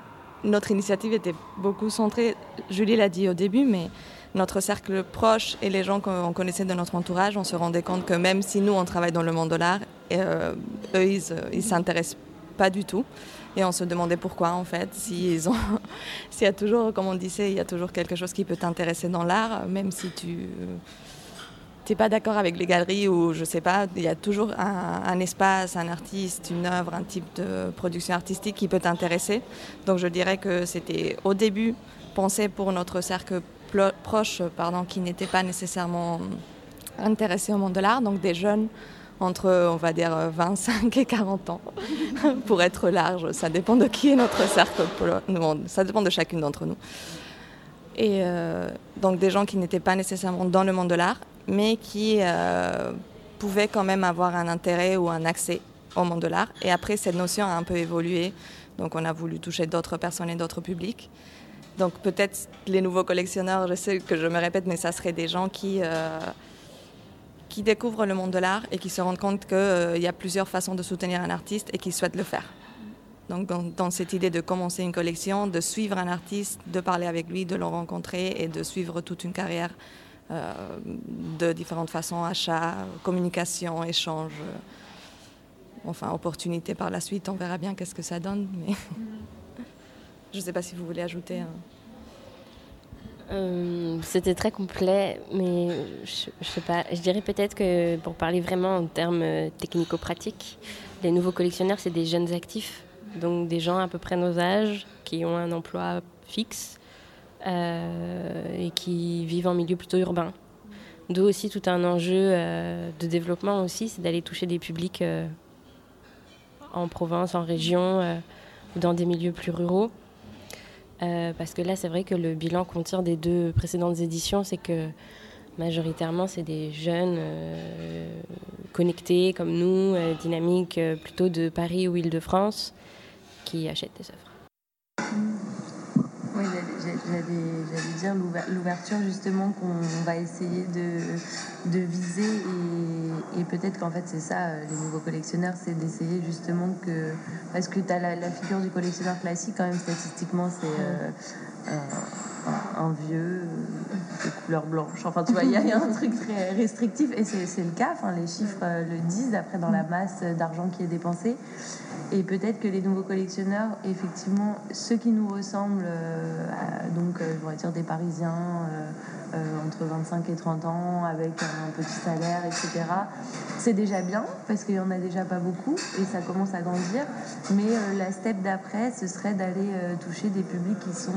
notre initiative était beaucoup centrée, Julie l'a dit au début, mais notre cercle proche et les gens qu'on connaissait de notre entourage, on se rendait compte que même si nous, on travaille dans le monde de l'art, euh, eux, ils ne s'intéressent pas du tout. Et on se demandait pourquoi, en fait, [LAUGHS] s'il y a toujours, comme on disait, il y a toujours quelque chose qui peut t'intéresser dans l'art, même si tu n'es pas d'accord avec les galeries ou je sais pas, il y a toujours un, espace, un artiste, une œuvre, un type de production artistique qui peut t'intéresser. Donc je dirais que c'était au début pensé pour notre cercle proche, pardon, qui n'était pas nécessairement intéressé au monde de l'art, donc des jeunes entre, on va dire, 25 et 40 ans, [LAUGHS] pour être large. Ça dépend de qui est notre cercle, ça dépend de chacune d'entre nous. Et euh, donc des gens qui n'étaient pas nécessairement dans le monde de l'art mais qui euh, pouvaient quand même avoir un intérêt ou un accès au monde de l'art. Et après, cette notion a un peu évolué. Donc, on a voulu toucher d'autres personnes et d'autres publics. Donc, peut-être les nouveaux collectionneurs, je sais que je me répète, mais ça serait des gens qui, euh, qui découvrent le monde de l'art et qui se rendent compte qu'il euh, y a plusieurs façons de soutenir un artiste et qui souhaitent le faire. Donc, dans, cette idée de commencer une collection, de suivre un artiste, de parler avec lui, de le rencontrer et de suivre toute une carrière euh, de différentes façons, achat, communication, échange, euh, enfin opportunité par la suite. On verra bien qu'est-ce que ça donne. Mais [LAUGHS] je ne sais pas si vous voulez ajouter. Euh, c'était très complet, mais je, sais pas. Je dirais peut-être que pour parler vraiment en termes technico-pratiques, les nouveaux collectionneurs, c'est des jeunes actifs, donc des gens à peu près nos âges qui ont un emploi fixe euh, et qui vivent en milieu plutôt urbain. D'où aussi tout un enjeu euh, de développement aussi, c'est d'aller toucher des publics euh, en province, en région ou dans des milieux plus ruraux. Parce que là, c'est vrai que le bilan qu'on tire des deux précédentes éditions, c'est que majoritairement, c'est des jeunes connectés comme nous, dynamiques plutôt de Paris ou Île-de-France, qui achètent des œuvres. Oui, l'ouverture justement qu'on va essayer de, viser. Et, peut-être qu'en fait c'est ça, euh, les nouveaux collectionneurs, c'est d'essayer justement que... Parce que tu as la, figure du collectionneur classique quand même statistiquement, c'est... Euh, un vieux euh, de couleur blanche. Enfin, tu vois, il y, a un truc très restrictif et c'est le cas. Enfin, les chiffres euh, le disent après dans la masse d'argent qui est dépensé. Et peut-être que les nouveaux collectionneurs, effectivement, ceux qui nous ressemblent, euh, donc je pourrais dire des Parisiens entre 25 et 30 ans, avec un petit salaire, etc., c'est déjà bien parce qu'il y en a déjà pas beaucoup et ça commence à grandir. Mais la step d'après, ce serait d'aller toucher des publics qui sont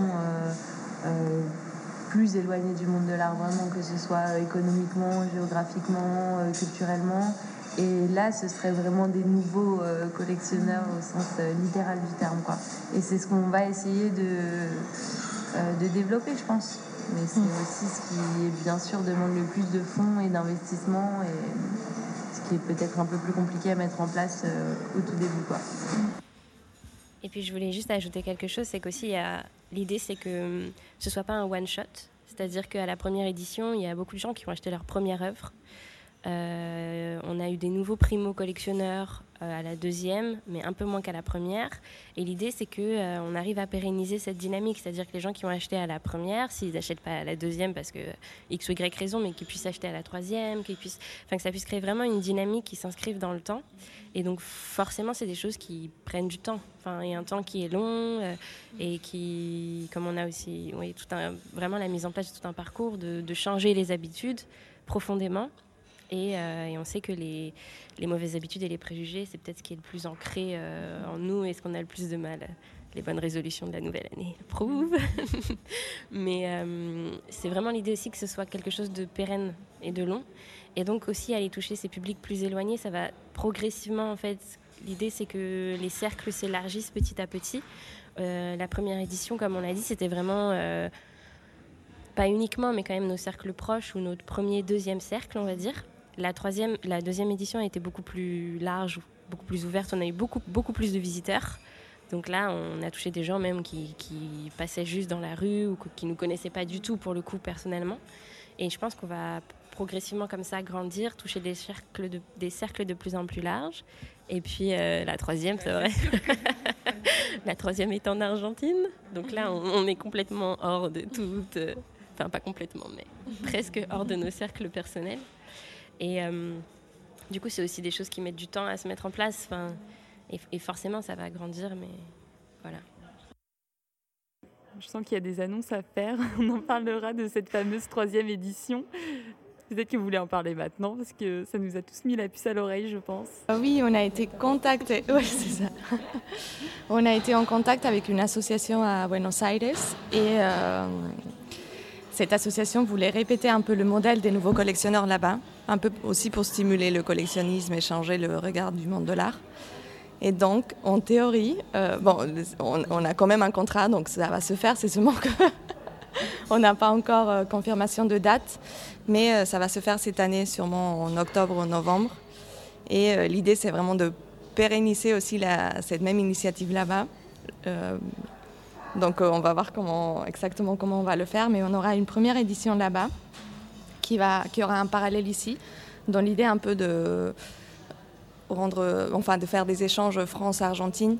plus éloignés du monde de l'art, vraiment, que ce soit économiquement, géographiquement, euh, culturellement. Et là, ce serait vraiment des nouveaux euh, collectionneurs au sens littéral du terme. Quoi. Et c'est ce qu'on va essayer de, de développer, je pense. Mais c'est mm. aussi ce qui, bien sûr, demande le plus de fonds et d'investissement, et ce qui est peut-être un peu plus compliqué à mettre en place au tout début. Quoi. Et puis je voulais juste ajouter quelque chose, c'est qu'aussi l'idée c'est que hum, ce soit pas un one shot, c'est-à-dire qu'à la première édition, il y a beaucoup de gens qui ont acheté leur première œuvre. Euh, on a eu des nouveaux primo-collectionneurs euh, à la deuxième, mais un peu moins qu'à la première. Et l'idée, c'est qu'on euh, on arrive à pérenniser cette dynamique, c'est-à-dire que les gens qui ont acheté à la première, s'ils n'achètent pas à la deuxième parce que X ou Y raison, mais qu'ils puissent acheter à la troisième, qu'ils puissent, enfin que ça puisse créer vraiment une dynamique qui s'inscrive dans le temps. Et donc forcément, c'est des choses qui prennent du temps. Enfin, il un temps qui est long et qui, comme on a aussi, oui, tout vraiment la mise en place de tout un parcours de changer les habitudes profondément. Euh, et, on sait que les, mauvaises habitudes et les préjugés, c'est peut-être ce qui est le plus ancré euh, en nous et ce qu'on a le plus de mal. Les bonnes résolutions de la nouvelle année prouvent. [LAUGHS] Mais euh, c'est vraiment l'idée aussi que ce soit quelque chose de pérenne et de long. Et donc aussi aller toucher ces publics plus éloignés, ça va progressivement en fait. L'idée c'est que les cercles s'élargissent petit à petit. la première édition, comme on l'a dit, c'était vraiment pas uniquement, mais quand même nos cercles proches ou notre premier, deuxième cercle, on va dire. La, troisième, la deuxième édition a été beaucoup plus large, beaucoup plus ouverte. On a eu beaucoup, beaucoup plus de visiteurs. Donc là, on a touché des gens même qui, passaient juste dans la rue ou qui ne nous connaissaient pas du tout pour le coup personnellement. Et je pense qu'on va progressivement comme ça grandir, toucher des cercles de, des cercles de plus en plus larges. Et puis euh, la troisième, c'est vrai. [LAUGHS] la troisième est en Argentine. Donc là, on, est complètement hors de toute... Euh, enfin, pas complètement, mais presque hors de nos cercles personnels. Et euh, du coup, c'est aussi des choses qui mettent du temps à se mettre en place. Enfin, et, forcément, ça va grandir, mais voilà. Je sens qu'il y a des annonces à faire. [LAUGHS] On en parlera de cette fameuse troisième édition. Peut-être que vous voulez en parler maintenant parce que ça nous a tous mis la puce à l'oreille, je pense. Ah oui, on a été contacté. [LAUGHS] Oui, c'est ça. [LAUGHS] on a été en contact avec une association à Buenos Aires et euh, cette association voulait répéter un peu le modèle des nouveaux collectionneurs là-bas, un peu aussi pour stimuler le collectionnisme et changer le regard du monde de l'art. Et donc, en théorie, euh, bon, on, a quand même un contrat, donc ça va se faire, c'est seulement qu'on [LAUGHS] n'a pas encore euh, confirmation de date, mais euh, ça va se faire cette année, sûrement en octobre ou novembre. Et l'idée, c'est vraiment de pérenniser aussi cette même initiative là-bas donc euh, on va voir comment, exactement comment on va le faire, mais on aura une première édition là-bas qui, aura un parallèle ici, dans l'idée un peu de, rendre, enfin, de faire des échanges France-Argentine.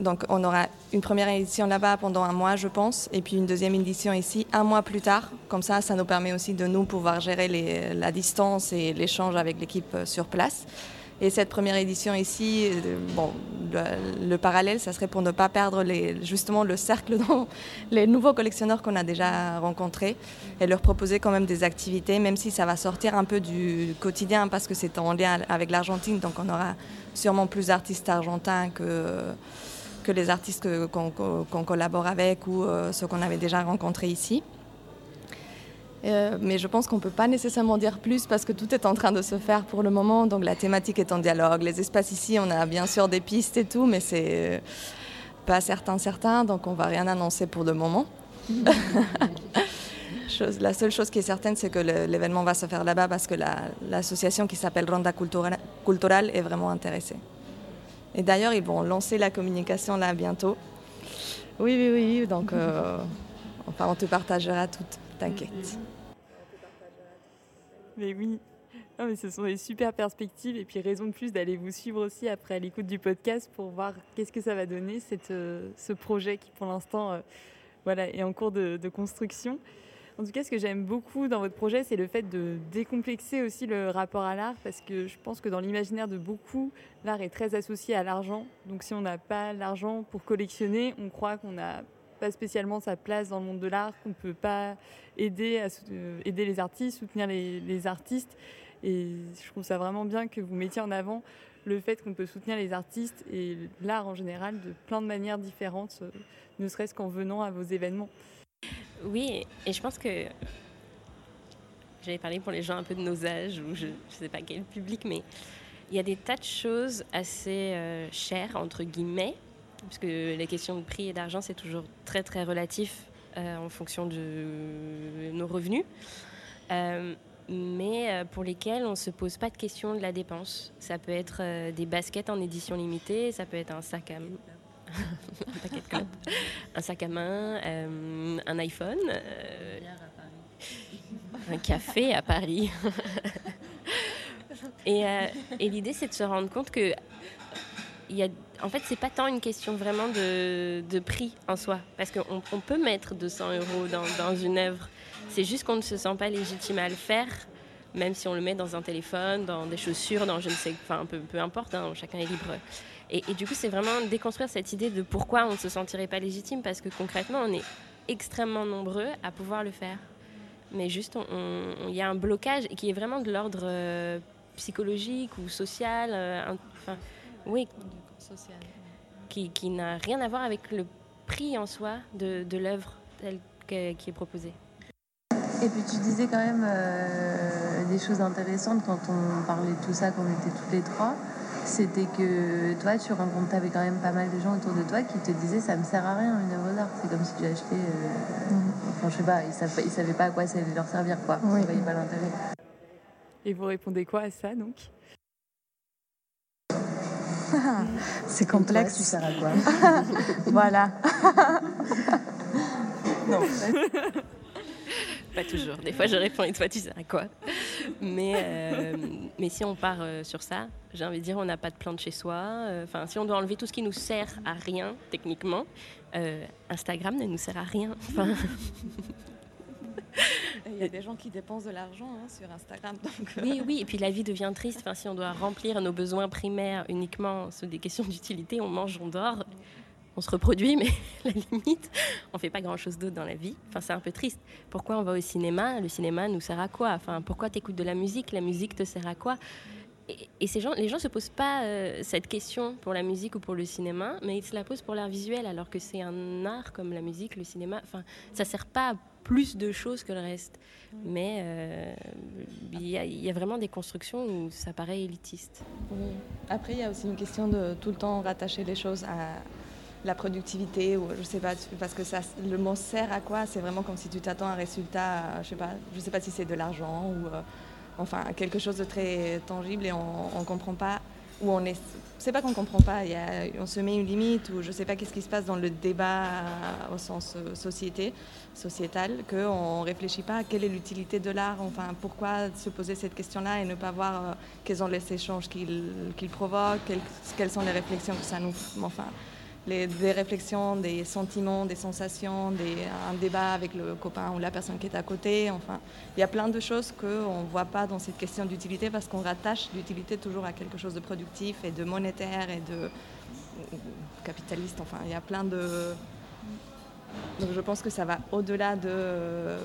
Donc on aura une première édition là-bas pendant un mois, je pense, et puis une deuxième édition ici un mois plus tard. Comme ça, ça nous permet aussi de nous pouvoir gérer la distance et l'échange avec l'équipe euh, sur place. Et cette première édition ici, euh, bon, le, parallèle, ça serait pour ne pas perdre justement le cercle [LAUGHS] dans les nouveaux collectionneurs qu'on a déjà rencontrés et leur proposer quand même des activités, même si ça va sortir un peu du quotidien parce que c'est en lien avec l'Argentine, donc on aura sûrement plus d'artistes argentins que, que les artistes qu'on collabore avec ou euh, ceux qu'on avait déjà rencontrés ici. Euh, mais je pense qu'on ne peut pas nécessairement dire plus parce que tout est en train de se faire pour le moment. Donc la thématique est en dialogue. Les espaces ici, on a bien sûr des pistes et tout, mais c'est pas certain, certain. Donc on ne va rien annoncer pour le moment. [LAUGHS] la seule chose qui est certaine, c'est que l'événement va se faire là-bas parce que l'association qui s'appelle Ronda Cultural est vraiment intéressée. Et d'ailleurs, ils vont lancer la communication là bientôt. Oui, oui, oui. Donc, euh, [LAUGHS] enfin, on te partagera tout, t'inquiète. Mais oui. Non, mais ce sont des super perspectives et puis raison de plus d'aller vous suivre aussi après l'écoute du podcast pour voir qu'est-ce que ça va donner cette, euh, ce projet qui pour l'instant euh, voilà, est en cours de, construction. En tout cas, ce que j'aime beaucoup dans votre projet, c'est le fait de décomplexer aussi le rapport à l'art parce que je pense que dans l'imaginaire de beaucoup, l'art est très associé à l'argent. Donc si on n'a pas l'argent pour collectionner, on croit qu'on n'a pas spécialement sa place dans le monde de l'art, qu'on ne peut pas aider, à, euh, aider les artistes, soutenir les, artistes. Et je trouve ça vraiment bien que vous mettiez en avant le fait qu'on peut soutenir les artistes et l'art en général de plein de manières différentes, euh, ne serait-ce qu'en venant à vos événements. Oui, et je pense que j'avais parlé pour les gens un peu de nos âges, ou je ne sais pas quel public, mais il y a des tas de choses assez euh, chères, entre guillemets, parce que les questions de prix et d'argent, c'est toujours très très relatif euh, en fonction de nos revenus. Euh, mais euh, pour lesquels on ne se pose pas de questions de la dépense. Ça peut être des baskets en édition limitée, ça peut être un sac à, [LAUGHS] main, un iPhone, un café à Paris. [LAUGHS] Et l'idée, c'est de se rendre compte que en fait, c'est pas tant une question vraiment de, prix en soi, parce qu'on on peut mettre 200 euros dans, une œuvre. C'est juste qu'on ne se sent pas légitime à le faire, même si on le met dans un téléphone, dans des chaussures, dans je ne sais, enfin peu, importe, hein, chacun est libre. Et, du coup, c'est vraiment déconstruire cette idée de pourquoi on ne se sentirait pas légitime, parce que concrètement, on est extrêmement nombreux à pouvoir le faire. Mais juste, il y a un blocage qui est vraiment de l'ordre euh, psychologique ou social. Euh, oui, social. Qui, qui n'a rien à voir avec le prix en soi de, de l'œuvre telle que, qui est proposée. Et puis tu disais quand même euh, des choses intéressantes quand on parlait de tout ça, quand on était toutes les trois. C'était que toi, tu rencontres, avais quand même pas mal de gens autour de toi qui te disaient ça me sert à rien une œuvre d'art. C'est comme si tu achetais. Euh, mmh. Enfin, je sais pas, ils savaient, ils savaient pas à quoi ça allait leur servir, quoi. Oui. Ils voyaient pas l'intérêt. Et vous répondez quoi à ça donc? [LAUGHS] C'est complexe. Toi, tu sers à quoi [LAUGHS] Voilà. [LAUGHS] non. Pas toujours. Des fois, je réponds et toi, tu sers à quoi mais, euh, mais si on part euh, sur ça, j'ai envie de dire, on n'a pas de plante chez soi. Enfin, euh, si on doit enlever tout ce qui nous sert à rien, techniquement, Instagram ne nous sert à rien. Enfin, [LAUGHS] Il y a des gens qui dépensent de l'argent hein, sur Instagram. Donc... Oui, oui, et puis la vie devient triste. Enfin, si on doit remplir nos besoins primaires uniquement sur des questions d'utilité, on mange, on dort, on se reproduit, mais [LAUGHS] la limite, on fait pas grand-chose d'autre dans la vie. Enfin, c'est un peu triste. Pourquoi on va au cinéma? Le cinéma nous sert à quoi? Enfin, pourquoi tu écoutes de la musique? La musique te sert à quoi? Et, et, ces gens, les gens ne se posent pas euh, cette question pour la musique ou pour le cinéma, mais ils se la posent pour l'art visuel, alors que c'est un art comme la musique, le cinéma. Enfin, ça ne sert pas plus de choses que le reste. Mais euh, il y, y, a vraiment des constructions où ça paraît élitiste. Oui. Après, il y a aussi une question de tout le temps rattacher les choses à la productivité ou je sais pas parce que ça le mot sert à quoi? C'est vraiment comme si tu t'attends à un résultat je sais pas je sais pas si c'est de l'argent ou euh, enfin quelque chose de très tangible et on, on comprend pas où on est c'est pas qu'on comprend pas on se met une limite ou je sais pas qu'est-ce qui se passe dans le débat au sens société sociétal qu'on réfléchit pas à quelle est l'utilité de l'art enfin pourquoi se poser cette question là et ne pas voir euh, quels sont les échanges qu'il qu provoque quelles, quelles sont les réflexions que ça nous enfin des réflexions, des sentiments, des sensations, un débat avec le copain ou la personne qui est à côté. Enfin, il y a plein de choses qu'on ne voit pas dans cette question d'utilité parce qu'on rattache l'utilité toujours à quelque chose de productif et de monétaire et de capitaliste. Enfin, il y a plein de, donc je pense que ça va au-delà de euh,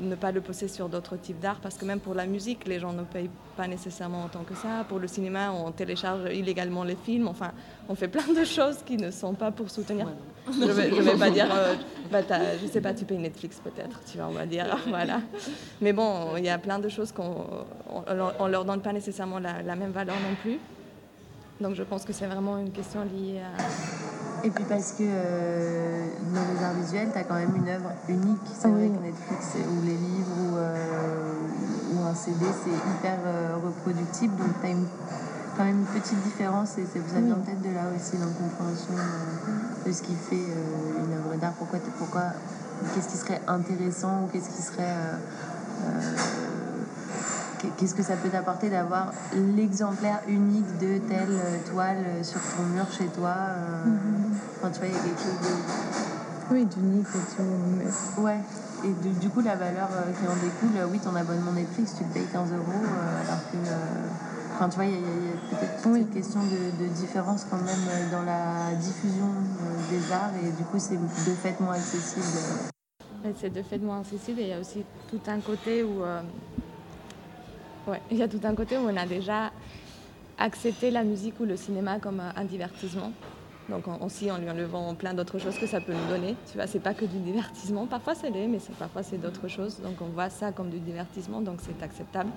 ne pas le poser sur d'autres types d'art, parce que même pour la musique, les gens ne payent pas nécessairement autant que ça. Pour le cinéma, on télécharge illégalement les films. Enfin, on fait plein de [LAUGHS] choses qui ne sont pas pour soutenir. Je ne vais, pas dire, euh, bah, je sais pas, tu payes Netflix peut-être, tu vois, on va dire, [LAUGHS] voilà. Mais bon, il y a plein de choses qu'on on, leur donne pas nécessairement la même valeur non plus. Donc je pense que c'est vraiment une question liée à et puis parce que euh, dans les arts visuels, tu as quand même une œuvre unique. C'est oui. vrai que Netflix ou les livres ou, euh, ou un CD, c'est hyper euh, reproductible. Donc tu as une, quand même une petite différence et ça vient oui. peut-être de là aussi l'incompréhension euh, de ce qui fait une œuvre d'art. Pourquoi, pourquoi qu'est-ce qui serait intéressant ou qu'est-ce qui serait qu'est-ce que ça peut t'apporter d'avoir l'exemplaire unique de telle toile sur ton mur chez toi euh... mm -hmm. Enfin, tu vois, il y a quelque chose de. Oui, d'unique et tout. Ouais. Et de, du coup, la valeur euh, qui en découle, oui, ton abonnement Netflix, tu le payes 15 euros, euh, alors que. Euh, enfin, tu vois, il y a, a peut-être oui. une question de, de, différence quand même dans la diffusion des arts, et du coup, c'est de fait moins accessible. C'est de fait moins accessible, et il y a aussi tout un côté où. Ouais, il y a tout un côté où on a déjà accepté la musique ou le cinéma comme un divertissement. Donc aussi en lui enlevant plein d'autres choses que ça peut nous donner. Tu vois, c'est pas que du divertissement. Parfois c'est l'est, mais parfois c'est d'autres choses. Donc on voit ça comme du divertissement, donc c'est acceptable.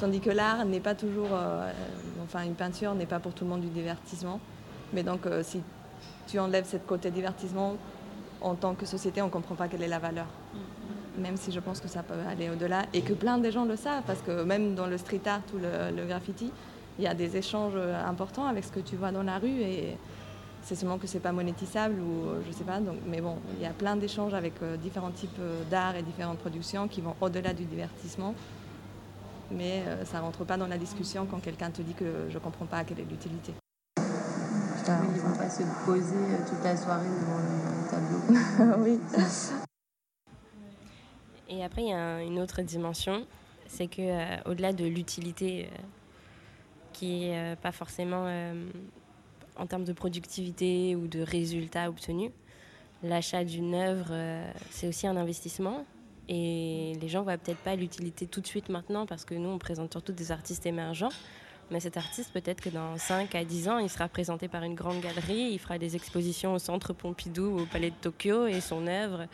Tandis que l'art n'est pas toujours, euh, enfin une peinture n'est pas pour tout le monde du divertissement. Mais donc euh, si tu enlèves cette côté divertissement, en tant que société, on comprend pas quelle est la valeur. Même si je pense que ça peut aller au-delà et que plein de gens le savent, parce que même dans le street art ou le, le graffiti, il y a des échanges importants avec ce que tu vois dans la rue et c'est seulement que c'est pas monétisable ou euh, je sais pas. Donc, mais bon, il y a plein d'échanges avec euh, différents types euh, d'art et différentes productions qui vont au-delà du divertissement. mais ça ne rentre pas dans la discussion quand quelqu'un te dit que je ne comprends pas quelle est l'utilité. Ils ne vont pas se poser toute la soirée devant le tableau. [LAUGHS] [LAUGHS] oui. Et après, il y a une autre dimension, c'est que au-delà de l'utilité qui est pas forcément en termes de productivité ou de résultats obtenus, l'achat d'une œuvre, euh, c'est aussi un investissement. Et les gens voient peut-être pas l'utilité tout de suite maintenant parce que nous, on présente surtout des artistes émergents. Mais cet artiste, peut-être que dans 5 à 10 ans, il sera présenté par une grande galerie, il fera des expositions au Centre Pompidou, au Palais de Tokyo, et son œuvre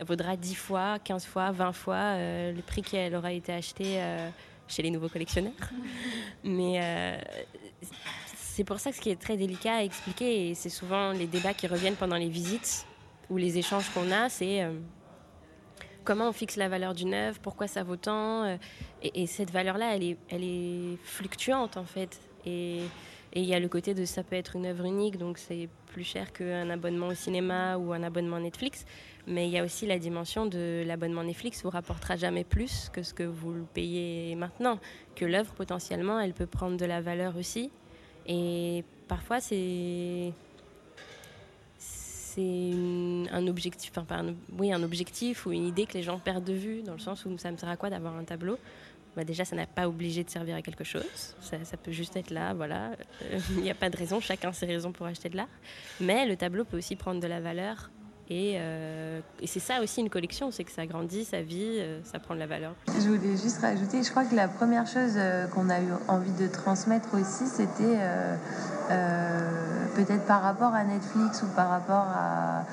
vaudra 10 fois, 15 fois, 20 fois euh, le prix qu'elle aura été achetée euh, chez les nouveaux collectionneurs. [LAUGHS] Mais c'est pour ça que ce qui est très délicat à expliquer, et c'est souvent les débats qui reviennent pendant les visites ou les échanges qu'on a, c'est euh, comment on fixe la valeur d'une œuvre, pourquoi ça vaut tant. Euh, et, cette valeur-là, elle est, elle est fluctuante en fait. Et il y a le côté de ça peut être une œuvre unique, donc c'est plus cher qu'un abonnement au cinéma ou un abonnement Netflix. Mais il y a aussi la dimension de l'abonnement Netflix vous rapportera jamais plus que ce que vous le payez maintenant. Que l'œuvre potentiellement, elle peut prendre de la valeur aussi et parfois, c'est c'est un objectif, oui, un objectif ou une idée que les gens perdent de vue, dans le sens où ça me sert à quoi d'avoir un tableau? Bah Déjà, ça n'a pas obligé de servir à quelque chose. Ça, peut juste être là, voilà. [LAUGHS] Il n'y a pas de raison, chacun ses raisons pour acheter de l'art. Mais le tableau peut aussi prendre de la valeur euh, et, c'est ça aussi une collection, c'est que ça grandit, ça vit, euh, ça prend de la valeur. Je voulais juste rajouter, je crois que la première chose euh, qu'on a eu envie de transmettre aussi, c'était peut-être par rapport à Netflix ou par rapport à,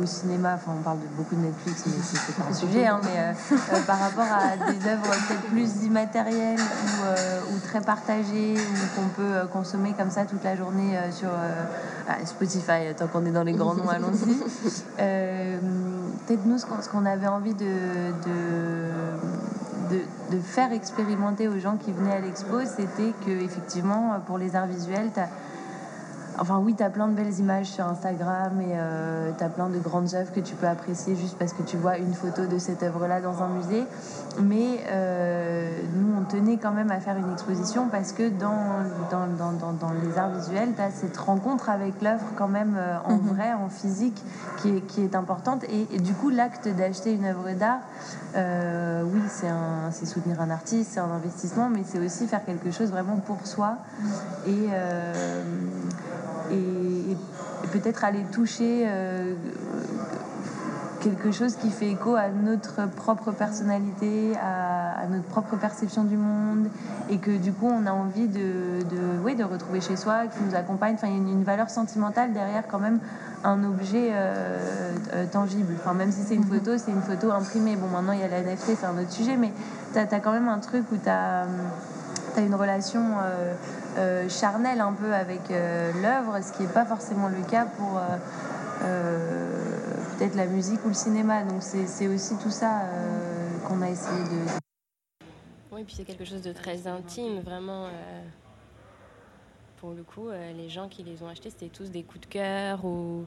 au cinéma, enfin on parle de beaucoup de Netflix, mais c'est pas un [LAUGHS] sujet, hein, mais par rapport à des œuvres peut-être plus immatérielles ou, ou, très partagées ou qu'on peut consommer comme ça toute la journée sur Spotify, tant qu'on est dans les grands noms, allons-y. [LAUGHS] Euh, peut-être nous, ce qu'on avait envie de, de, de, faire expérimenter aux gens qui venaient à l'expo, c'était que effectivement, pour les arts visuels, tu as Enfin oui, tu as plein de belles images sur Instagram et euh, tu as plein de grandes œuvres que tu peux apprécier juste parce que tu vois une photo de cette œuvre-là dans un musée. Mais euh, nous, on tenait quand même à faire une exposition parce que dans, dans, dans, dans les arts visuels, tu as cette rencontre avec l'œuvre quand même euh, en mhm. vrai, en physique, qui est, qui est importante. Et, du coup, l'acte d'acheter une œuvre d'art, oui, c'est soutenir un artiste, c'est un investissement, mais c'est aussi faire quelque chose vraiment pour soi. Et et, peut-être aller toucher euh, quelque chose qui fait écho à notre propre personnalité, à, notre propre perception du monde, et que du coup on a envie de, de, de retrouver chez soi, qui nous accompagne. Enfin, il y a une, valeur sentimentale derrière quand même un objet euh, euh, tangible. Enfin, même si c'est une mhm. photo, c'est une photo imprimée. Bon, maintenant il y a la NFT, c'est un autre sujet, mais tu as, quand même un truc où tu as, as, une relation euh, charnel un peu avec l'œuvre, ce qui n'est pas forcément le cas pour euh, peut-être la musique ou le cinéma. Donc c'est aussi tout ça qu'on a essayé de... Oui, puis c'est quelque chose de très intime, vraiment. pour le coup, les gens qui les ont achetés, c'était tous des coups de cœur ou,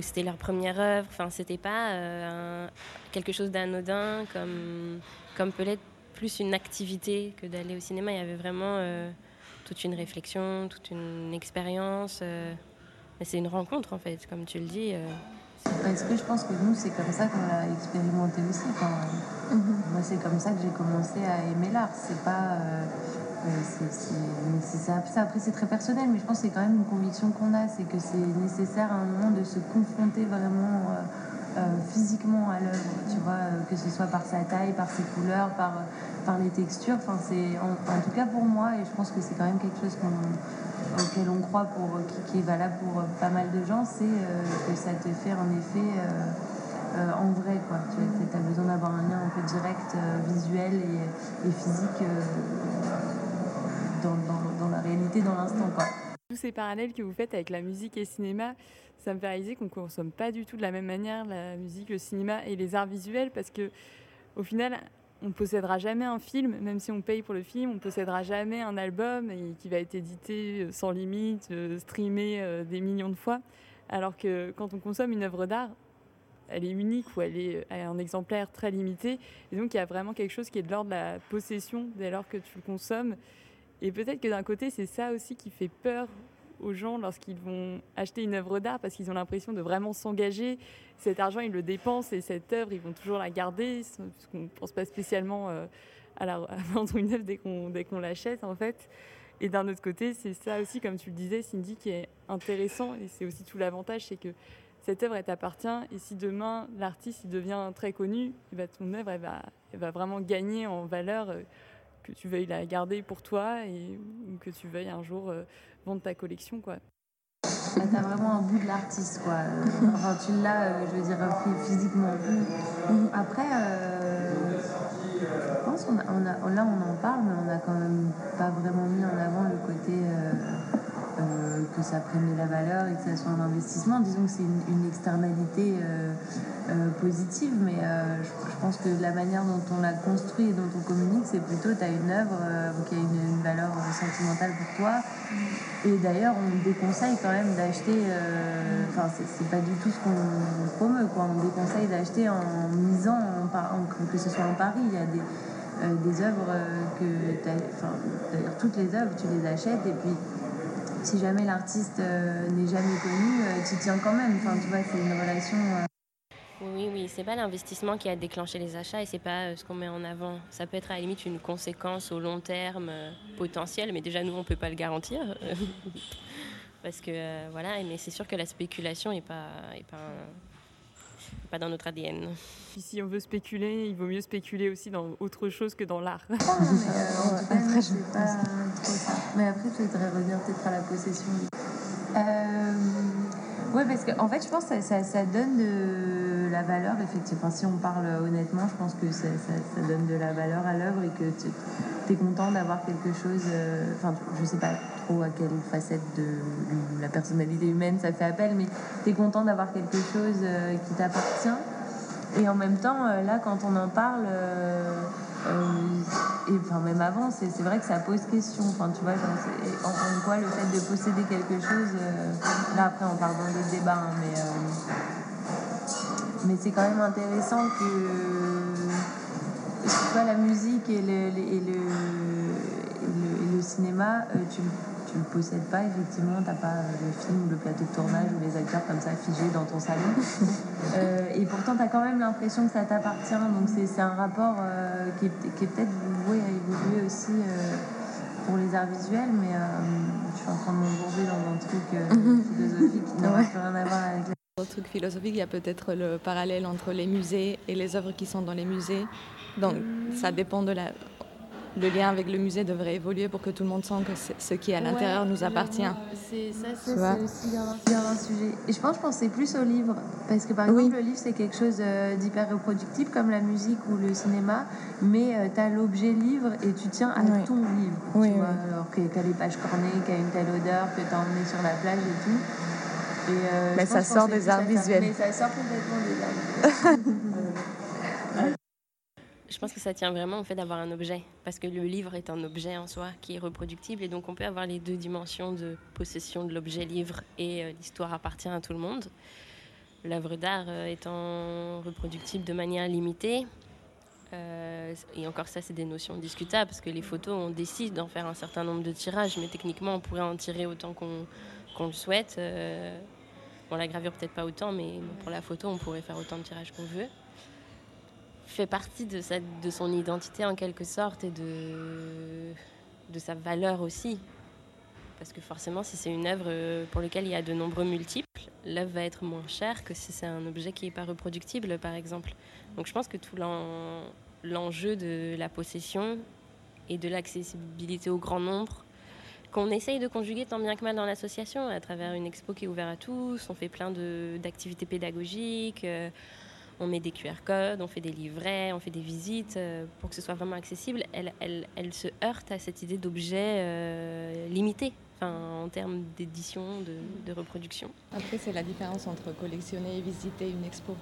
c'était leur première œuvre. Enfin, c'était pas quelque chose d'anodin comme, comme peut être plus une activité que d'aller au cinéma. Il y avait vraiment toute une réflexion, toute une expérience. Euh, c'est une rencontre en fait, comme tu le dis. Euh. Parce que je pense que nous, c'est comme ça qu'on l'a expérimenté aussi. Mhm. Moi, c'est comme ça que j'ai commencé à aimer l'art. C'est pas. Euh, c'est, après, c'est très personnel, mais je pense que c'est quand même une conviction qu'on a. C'est que c'est nécessaire à un moment de se confronter vraiment. Physiquement à l'œuvre, tu vois, que ce soit par sa taille, par ses couleurs, par, par les textures. Enfin, c'est en, tout cas pour moi, et je pense que c'est quand même quelque chose auquel on croit, pour, qui, est valable pour pas mal de gens, c'est euh, que ça te fait en effet euh, euh, en vrai. Quoi. Tu as besoin d'avoir un lien un peu direct, visuel et, physique dans, la réalité, dans l'instant. Tous ces parallèles que vous faites avec la musique et le cinéma, ça me fait réaliser qu'on ne consomme pas du tout de la même manière la musique, le cinéma et les arts visuels parce que au final, on ne possédera jamais un film, même si on paye pour le film, on ne possédera jamais un album qui va être édité euh, sans limite, euh, streamé euh, des millions de fois. Alors que quand on consomme une œuvre d'art, elle est unique ou elle est, un exemplaire très limité. Et donc il y a vraiment quelque chose qui est de l'ordre de la possession dès lors que tu le consommes. Et peut-être que d'un côté, c'est ça aussi qui fait peur aux gens lorsqu'ils vont acheter une œuvre d'art parce qu'ils ont l'impression de vraiment s'engager. Cet argent, ils le dépensent et cette œuvre, ils vont toujours la garder. Parce qu'on ne pense pas spécialement euh, à, vendre une œuvre dès qu'on, l'achète, en fait. Et d'un autre côté, c'est ça aussi, comme tu le disais, Cindy, qui est intéressant. Et c'est aussi tout l'avantage, c'est que cette œuvre, elle t'appartient. Et si demain, l'artiste il devient très connu, eh ben, ton œuvre, elle va, elle va vraiment gagner en valeur, euh, que tu veuilles la garder pour toi et, ou que tu veuilles un jour euh, vendre ta collection. quoi. Bah, t'as vraiment un bout de l'artiste, quoi. [LAUGHS] enfin, tu l'as, je veux dire, physiquement. Après, euh, je pense qu'on a, on a, là, on en parle, mais on n'a quand même pas vraiment mis en avant le côté euh, que ça prenne de la valeur et que ça soit un investissement. Disons que c'est une, externalité euh, euh, positive, mais je, pense que la manière dont on l'a construit et dont on communique, c'est plutôt tu as une œuvre qui a une, valeur sentimentale pour toi. Et d'ailleurs, on déconseille quand même d'acheter, enfin, c'est pas du tout ce qu'on promeut, quoi. On déconseille d'acheter en misant, en, que ce soit en Paris. Il y a des. œuvres que, d'ailleurs toutes les œuvres, tu les achètes et puis si jamais l'artiste euh, n'est jamais connu, euh, tu tiens quand même. Enfin, tu vois, c'est une relation. Euh. Oui, oui, c'est pas l'investissement qui a déclenché les achats et c'est pas ce qu'on met en avant. Ça peut être à la limite une conséquence au long terme potentielle, mais déjà nous on peut pas le garantir [LAUGHS] parce que voilà. Mais c'est sûr que la spéculation est pas est pas pas dans notre ADN. si on veut spéculer, il vaut mieux spéculer aussi dans autre chose que dans l'art. [LAUGHS] mais, euh, pas Mais après, je voudrais revenir peut-être à la possession. Euh, oui, parce qu'en en fait, je pense que ça, ça, donne de la valeur, effectivement. Si on parle honnêtement, je pense que ça, ça donne de la valeur à l'œuvre et que tu es content d'avoir quelque chose. Euh, enfin, je sais pas trop à quelle facette de la personnalité humaine ça fait appel, mais tu es content d'avoir quelque chose euh, qui t'appartient. Et en même temps, euh, là, quand on en parle, et enfin même avant, c'est vrai que ça pose question. Enfin, tu vois, en, quoi le fait de posséder quelque chose, là après on parle dans d'autres débats, hein, mais, mais c'est quand même intéressant que la musique et le, et le, le, cinéma, tu tu ne possèdes pas, effectivement, tu n'as pas le film ou le plateau de tournage ou les acteurs comme ça figés dans ton salon. [LAUGHS] Euh, et pourtant, tu as quand même l'impression que ça t'appartient. Donc, c'est un rapport euh, qui est, qui est peut-être voué à évoluer aussi euh, pour les arts visuels, mais je suis en train de m'embourber dans un truc [LAUGHS] philosophique qui n'a plus rien à voir avec la le truc philosophique, il y a peut-être le parallèle entre les musées et les œuvres qui sont dans les musées. Donc, ça dépend de la, le lien avec le musée devrait évoluer pour que tout le monde sente que ce qui est à l'intérieur nous appartient. C'est ça, c'est aussi bien un sujet. Et je pense, je pensais plus au livre, parce que par exemple, le livre c'est quelque chose euh, d'hyper reproductible comme la musique ou le cinéma, mais euh, tu as l'objet livre et tu tiens à ton livre, tu vois, alors qu'il y a les pages cornées, qu'il y a une telle odeur, que tu as emmené sur la plage et tout. Et, euh, mais ça sort des arts visuels. Mais ça sort complètement des arts visuels. [LAUGHS] Je pense que ça tient vraiment au fait d'avoir un objet, parce que le livre est un objet en soi qui est reproductible, et donc on peut avoir les deux dimensions de possession de l'objet livre et euh, l'histoire appartient à tout le monde. L'œuvre d'art euh, étant reproductible de manière limitée, euh, et encore ça c'est des notions discutables, parce que les photos on décide d'en faire un certain nombre de tirages, mais techniquement on pourrait en tirer autant qu'on le souhaite. bon la gravure peut-être pas autant, mais pour la photo on pourrait faire autant de tirages qu'on veut fait partie de, sa, de son identité en quelque sorte et de, de sa valeur aussi. Parce que forcément, si c'est une œuvre euh, pour laquelle il y a de nombreux multiples, l'œuvre va être moins chère que si c'est un objet qui n'est pas reproductible, par exemple. Donc je pense que tout l'enjeu de la possession et de l'accessibilité au grand nombre, qu'on essaye de conjuguer tant bien que mal dans l'association, à travers une expo qui est ouverte à tous, on fait plein d'activités pédagogiques. Euh, on met des QR codes, on fait des livrets, on fait des visites euh, pour que ce soit vraiment accessible, elle, elle, elle se heurte à cette idée d'objet euh, limité en termes d'édition, de, reproduction. Après, c'est la différence entre collectionner et visiter une expo.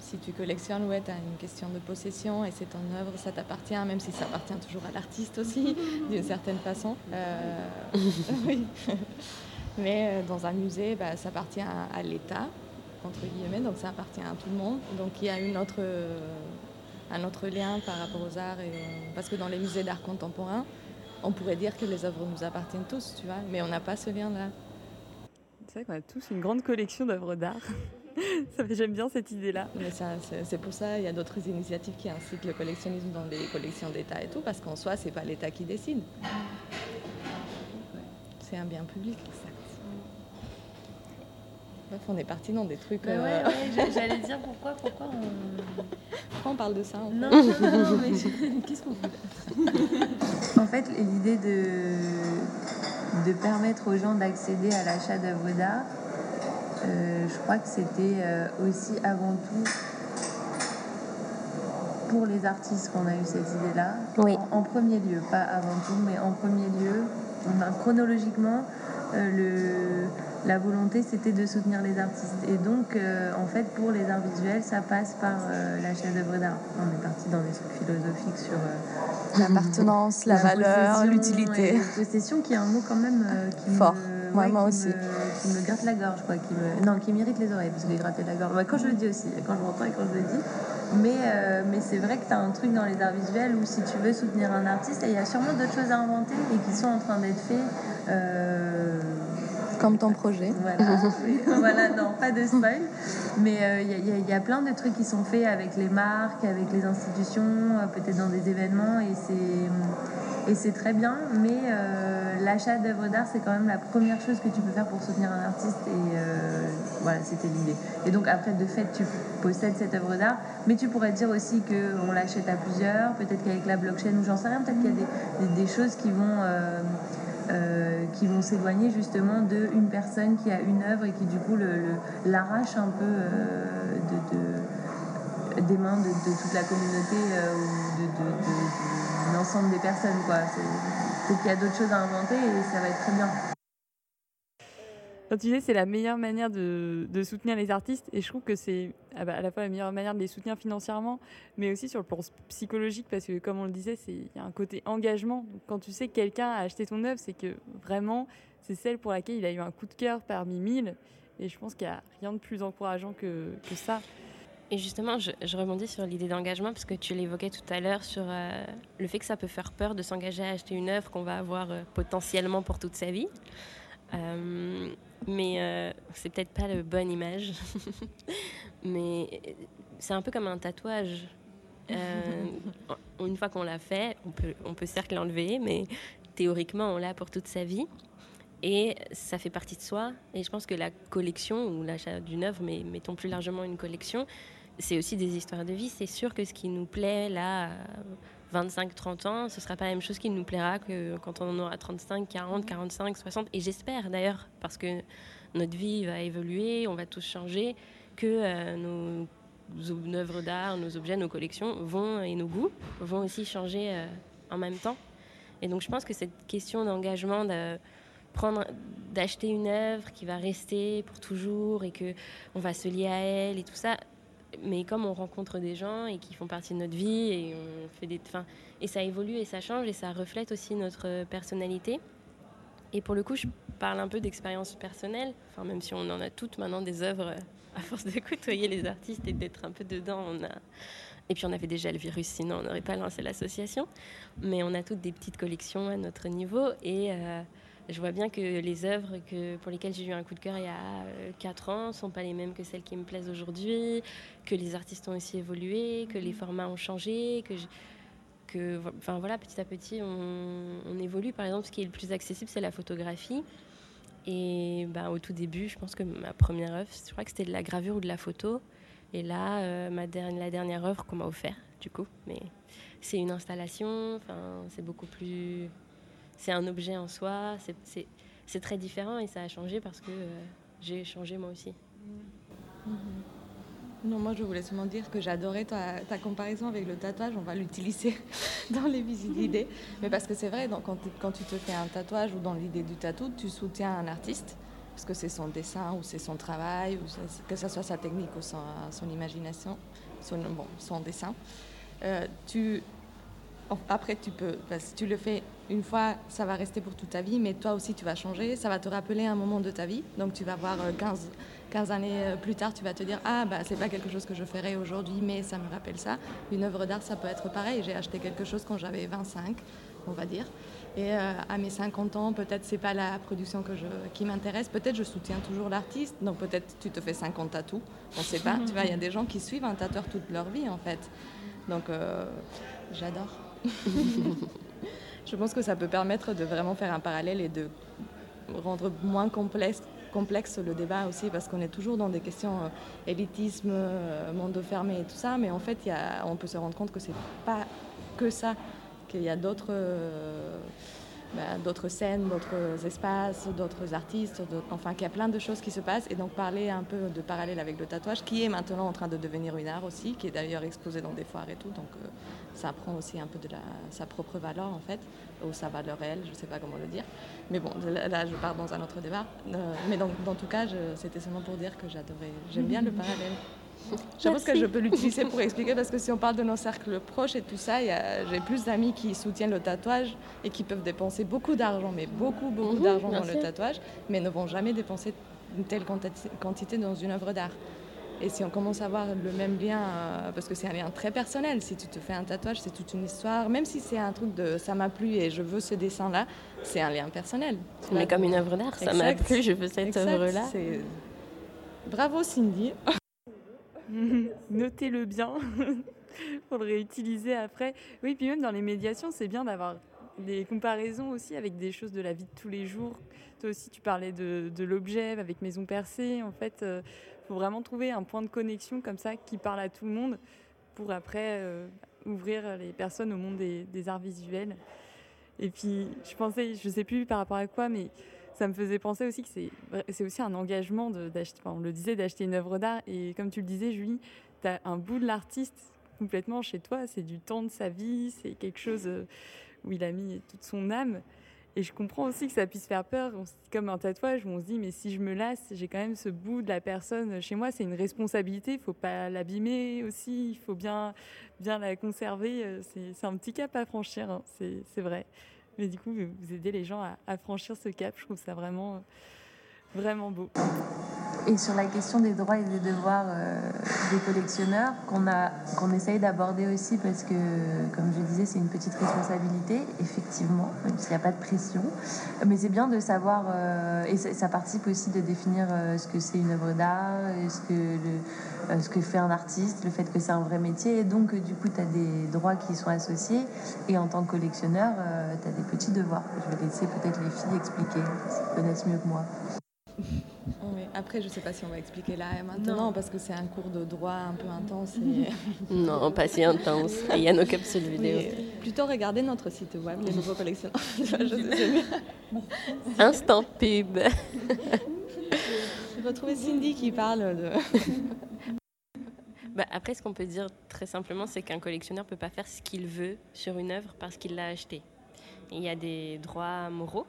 Si tu collectionnes, ouais, tu as une question de possession et c'est ton œuvre, ça t'appartient, même si ça appartient toujours à l'artiste aussi, [LAUGHS] d'une certaine façon. Euh, [LAUGHS] oui. [LAUGHS] Mais dans un musée, bah, ça appartient à l'État entre guillemets, donc ça appartient à tout le monde. Donc il y a une autre, un autre lien par rapport aux arts, et, parce que dans les musées d'art contemporain, on pourrait dire que les œuvres nous appartiennent tous, tu vois, mais on n'a pas ce lien-là. C'est vrai qu'on a tous une grande collection d'œuvres d'art. [LAUGHS] J'aime bien cette idée-là. c'est pour ça il y a d'autres initiatives qui incitent le collectionnisme dans les collections d'État et tout, parce qu'en soi, c'est pas l'État qui décide. C'est un bien public. Bref, on est parti dans des trucs. Bah ouais, euh, ouais, [LAUGHS] j'allais dire pourquoi, pourquoi on... pourquoi on parle de ça Non, non, non, mais [LAUGHS] [LAUGHS] qu'est-ce qu'on fait En fait, l'idée de, de permettre aux gens d'accéder à l'achat d'œuvres d'art, euh, je crois que c'était euh, aussi avant tout pour les artistes qu'on a eu cette idée-là. Oui. En, premier lieu, pas avant tout, mais en premier lieu, chronologiquement, euh, le, la volonté c'était de soutenir les artistes. Et donc, en fait, pour les arts visuels, ça passe par l'achat d'œuvres d'art. On est parti dans des trucs philosophiques sur [LAUGHS] l'appartenance, [LAUGHS] la, valeur, l'utilité. Possession, qui est un mot quand même qui fort moi aussi. qui me gratte la gorge, quoi. Qui me... Non, qui m'irrite les oreilles, parce que gratter la gorge. quand je le dis aussi, quand je m'entends et quand je le dis. Mais, euh, mais c'est vrai que tu as un truc dans les arts visuels où si tu veux soutenir un artiste, il y a sûrement d'autres choses à inventer et qui sont en train d'être faites. Euh, Comme ton projet. Voilà, [LAUGHS] voilà non, pas de spoil. Mais euh, il y, y, a plein de trucs qui sont faits avec les marques, avec les institutions, peut-être dans des événements, et c'est, et c'est très bien. Mais l'achat d'œuvres d'art, c'est quand même la première chose que tu peux faire pour soutenir un artiste. Et euh, voilà, c'était l'idée. Et donc après, de fait, tu possèdes cette œuvre d'art, mais tu pourrais dire aussi qu'on l'achète à plusieurs, peut-être qu'avec la blockchain ou j'en sais rien, peut-être qu'il y a des, des, choses qui vont... Euh, euh, qui vont s'éloigner justement d'une personne qui a une œuvre et qui du coup l'arrache un peu de, des mains de, toute la communauté ou de, l'ensemble des personnes. Quoi. Donc il y a d'autres choses à inventer et ça va être très bien. Quand tu disais c'est la meilleure manière de, soutenir les artistes et je trouve que c'est à la fois la meilleure manière de les soutenir financièrement mais aussi sur le plan psychologique parce que comme on le disait il y a un côté engagement. Quand tu sais que quelqu'un a acheté ton œuvre c'est que vraiment c'est celle pour laquelle il a eu un coup de cœur parmi mille et je pense qu'il n'y a rien de plus encourageant que, que ça. Et justement, je, rebondis sur l'idée d'engagement parce que tu l'évoquais tout à l'heure sur euh, le fait que ça peut faire peur de s'engager à acheter une œuvre qu'on va avoir euh, potentiellement pour toute sa vie. Euh, mais c'est peut-être pas la bonne image. [LAUGHS] mais c'est un peu comme un tatouage. [LAUGHS] une fois qu'on l'a fait, on peut, on peut certes l'enlever, mais théoriquement, on l'a pour toute sa vie. Et ça fait partie de soi. Et je pense que la collection, ou l'achat d'une œuvre, mais mettons plus largement une collection, c'est aussi des histoires de vie. C'est sûr que ce qui nous plaît là, 25-30 ans, ce ne sera pas la même chose qui nous plaira que quand on aura 35, 40, 45, 60. Et j'espère d'ailleurs, parce que notre vie va évoluer, on va tous changer, que euh, nos, œuvres d'art, nos objets, nos collections vont, et nos goûts vont aussi changer euh, en même temps. Et donc je pense que cette question d'engagement, de prendre d'acheter une œuvre qui va rester pour toujours et que on va se lier à elle et tout ça mais comme on rencontre des gens et qui font partie de notre vie et on fait des, fin, et ça évolue et ça change et ça reflète aussi notre personnalité. Et pour le coup, je parle un peu d'expérience personnelle, enfin même si on en a toutes maintenant des œuvres [LAUGHS] à force de côtoyer les artistes et d'être un peu dedans, on a et puis on avait déjà le virus, sinon on n'aurait pas lancé l'association. Mais on a toutes des petites collections à notre niveau et euh, je vois bien que les œuvres que, pour lesquelles j'ai eu un coup de cœur il y a 4 euh, ans ne sont pas les mêmes que celles qui me plaisent aujourd'hui, que les artistes ont aussi évolué, que les formats ont changé, que, que enfin, voilà, petit à petit on, évolue. Par exemple, ce qui est le plus accessible, c'est la photographie. Et ben, au tout début, je pense que ma première œuvre, je crois que c'était de la gravure ou de la photo. Et là, euh, ma la dernière œuvre qu'on m'a offerte, du coup, mais c'est une installation, c'est beaucoup plus c'est un objet en soi, c'est très différent et ça a changé parce que euh, j'ai changé moi aussi. Mm-hmm. Non, moi je voulais seulement dire que j'adorais ta, ta, comparaison avec le tatouage, on va l'utiliser [LAUGHS] dans les visites d'idées. Mais parce que c'est vrai, donc, quand, quand, tu te fais un tatouage ou dans l'idée du tatou, tu soutiens un artiste, parce que c'est son dessin ou c'est son travail, ou que ce soit sa technique ou son, son imagination, son, bon, son dessin. Euh, tu après, tu peux, si tu le fais une fois, ça va rester pour toute ta vie, mais toi aussi, tu vas changer. Ça va te rappeler un moment de ta vie. Donc, tu vas voir 15, 15 années euh, plus tard, tu vas te dire Ah, bah, c'est pas quelque chose que je ferais aujourd'hui, mais ça me rappelle ça. Une œuvre d'art, ça peut être pareil. J'ai acheté quelque chose quand j'avais 25, on va dire. Et euh, à mes 50 ans, peut-être c'est pas la production que je, qui m'intéresse. Peut-être je soutiens toujours l'artiste. Donc peut-être tu te fais 50 tatous. On ne sait pas. [LAUGHS] tu vois, il y a des gens qui suivent un tatoueur toute leur vie en fait. Donc euh, j'adore. [LAUGHS] je pense que ça peut permettre de vraiment faire un parallèle et de rendre moins complexe le débat aussi parce qu'on est toujours dans des questions euh, élitisme, monde fermé et tout ça, mais en fait, on peut se rendre compte que c'est pas que ça qu'il y a d'autres euh, bah, d'autres scènes, d'autres espaces, d'autres artistes, enfin qu'il y a plein de choses qui se passent. Et donc parler un peu de parallèle avec le tatouage, qui est maintenant en train de devenir une art aussi, qui est d'ailleurs exposé dans des foires et tout. Donc euh, ça prend aussi un peu de la, sa propre valeur en fait, ou sa valeur réelle, je ne sais pas comment le dire. Mais bon, là je pars dans un autre débat. Euh, mais donc, dans tout cas, c'était seulement pour dire que j'adorais, j'aime bien le [LAUGHS] parallèle. Je pense que je peux l'utiliser pour expliquer parce que si on parle de nos cercles proches et tout ça, j'ai plus d'amis qui soutiennent le tatouage et qui peuvent dépenser beaucoup d'argent, mais beaucoup, beaucoup mhm, d'argent dans le tatouage, mais ne vont jamais dépenser une telle quantité dans une œuvre d'art. Et si on commence à avoir le même lien, euh, parce que c'est un lien très personnel, si tu te fais un tatouage, c'est toute une histoire, même si c'est un truc de ça m'a plu et je veux ce dessin-là, c'est un lien personnel. Mais comme une œuvre d'art, ça m'a plu, je veux cette œuvre-là. Bravo Cindy. [LAUGHS] Notez-le bien [LAUGHS] pour le réutiliser après. Oui, puis même dans les médiations, c'est bien d'avoir des comparaisons aussi avec des choses de la vie de tous les jours. Toi aussi, tu parlais de, l'objet avec Maison Percée. En fait, il euh, faut vraiment trouver un point de connexion comme ça qui parle à tout le monde pour après euh, ouvrir les personnes au monde des, des, arts visuels. Et puis, je pensais, je sais plus par rapport à quoi, mais ça me faisait penser aussi que c'est aussi un engagement d'acheter, on le disait, d'acheter une œuvre d'art. Et comme tu le disais, Julie, tu as un bout de l'artiste complètement chez toi. C'est du temps de sa vie, c'est quelque chose euh, où il a mis toute son âme. Et je comprends aussi que ça puisse faire peur, comme un tatouage où on se dit, mais si je me lasse, j'ai quand même ce bout de la personne chez moi, c'est une responsabilité, il faut pas l'abîmer aussi, il faut bien, bien la conserver. Euh, c'est un petit cap à franchir, hein, c'est vrai. Mais du coup, vous aidez les gens à, franchir ce cap. Je trouve ça vraiment, vraiment beau. Et sur la question des droits et des devoirs euh, des collectionneurs, qu'on qu'on essaye d'aborder aussi parce que, comme je disais, c'est une petite responsabilité, effectivement, même s'il n'y a pas de pression. Mais c'est bien de savoir, euh, et ça, participe aussi de définir euh, ce que c'est une œuvre d'art, ce que le, euh, ce que fait un artiste, le fait que c'est un vrai métier. Et donc, du coup, tu as des droits qui sont associés. Et en tant que collectionneur, euh, tu as des petits devoirs. Je vais laisser peut-être les filles expliquer, elles connaissent mieux que moi. [LAUGHS] Après, je ne sais pas si on va expliquer là et maintenant, parce que c'est un cours de droit un peu intense. Et... [LAUGHS] non, pas si intense. Il y a nos capsules vidéo. plutôt regarder notre site web, les nouveaux collectionneurs. [LAUGHS] Instant pub. Je retrouver Cindy qui parle de... Bah, après, ce qu'on peut dire très simplement, c'est qu'un collectionneur ne peut pas faire ce qu'il veut sur une œuvre parce qu'il l'a achetée. Il y a des droits moraux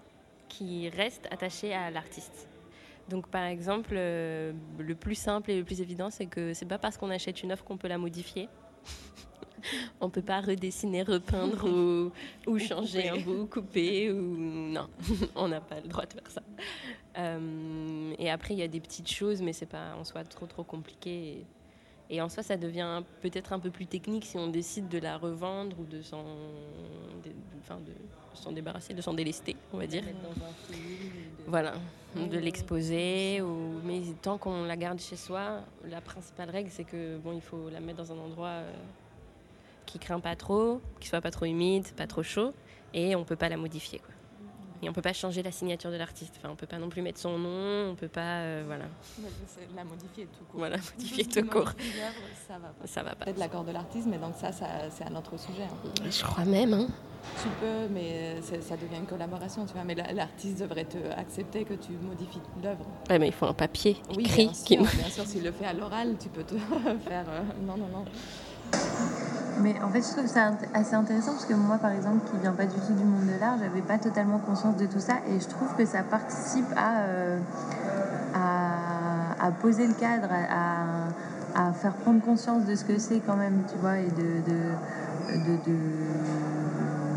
qui restent attachés à l'artiste. Donc, par exemple, euh, le plus simple et le plus évident, c'est que c'est pas parce qu'on achète une œuvre qu'on peut la modifier. [LAUGHS] on peut pas redessiner, repeindre [LAUGHS] ou, changer un bout, couper ou non, [LAUGHS] on n'a pas le droit de faire ça. Euh, et après, il y a des petites choses, mais c'est pas en soi trop trop compliqué. Et en soi, ça devient peut-être un peu plus technique si on décide de la revendre ou de s'en, enfin de s'en débarrasser, de s'en délester, on va dire. Voilà, de l'exposer. Ou... Mais tant qu'on la garde chez soi, la principale règle, c'est que bon, il faut la mettre dans un endroit euh, qui craint pas trop, qui soit pas trop humide, pas trop chaud, et on peut pas la modifier. Quoi. Et on peut pas changer la signature de l'artiste. Enfin, on peut pas non plus mettre son nom, on peut pas, euh, voilà. La modifier tout court. Voilà, modifier tout court. Ça va pas. Ça va pas. Peut-être l'accord de l'artiste, mais donc ça, ça c'est un autre sujet. Hein. Je crois même. Hein. Tu peux, mais ça devient une collaboration, tu vois. Mais l'artiste devrait te accepter que tu modifies l'œuvre. Ouais, mais il faut un papier oui, écrit. Bien sûr, bien sûr s'il le fait à l'oral, tu peux te [LAUGHS] faire. Euh, non, non, non. Mais en fait, je trouve ça assez intéressant parce que moi, par exemple, qui viens pas du tout du monde de l'art, j'avais pas totalement conscience de tout ça et je trouve que ça participe à, euh, à, poser le cadre, à, à, faire prendre conscience de ce que c'est quand même, tu vois, et de, de, de,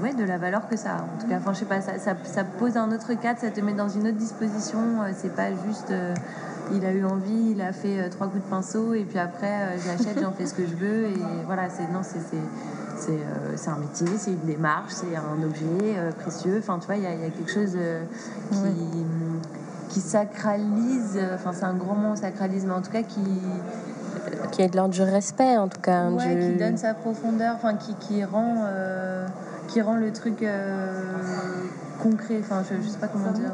ouais, de la valeur que ça a. En tout cas, enfin, je sais pas, ça, ça, pose un autre cadre, ça te met dans une autre disposition. c'est pas juste il a eu envie, il a fait trois coups de pinceau et puis après j'achète, j'en fais ce que je veux et voilà, c'est non, c'est c'est un métier, c'est une démarche, c'est un objet précieux. Enfin, tu vois, il y, y, a quelque chose qui, qui sacralise, enfin, c'est un grand mot, sacralise, mais en tout cas qui qui est de l'ordre du respect en tout cas. qui donne sa profondeur, enfin qui, qui rend euh, qui rend le truc euh, concret. Enfin, je, ne sais pas comment dire.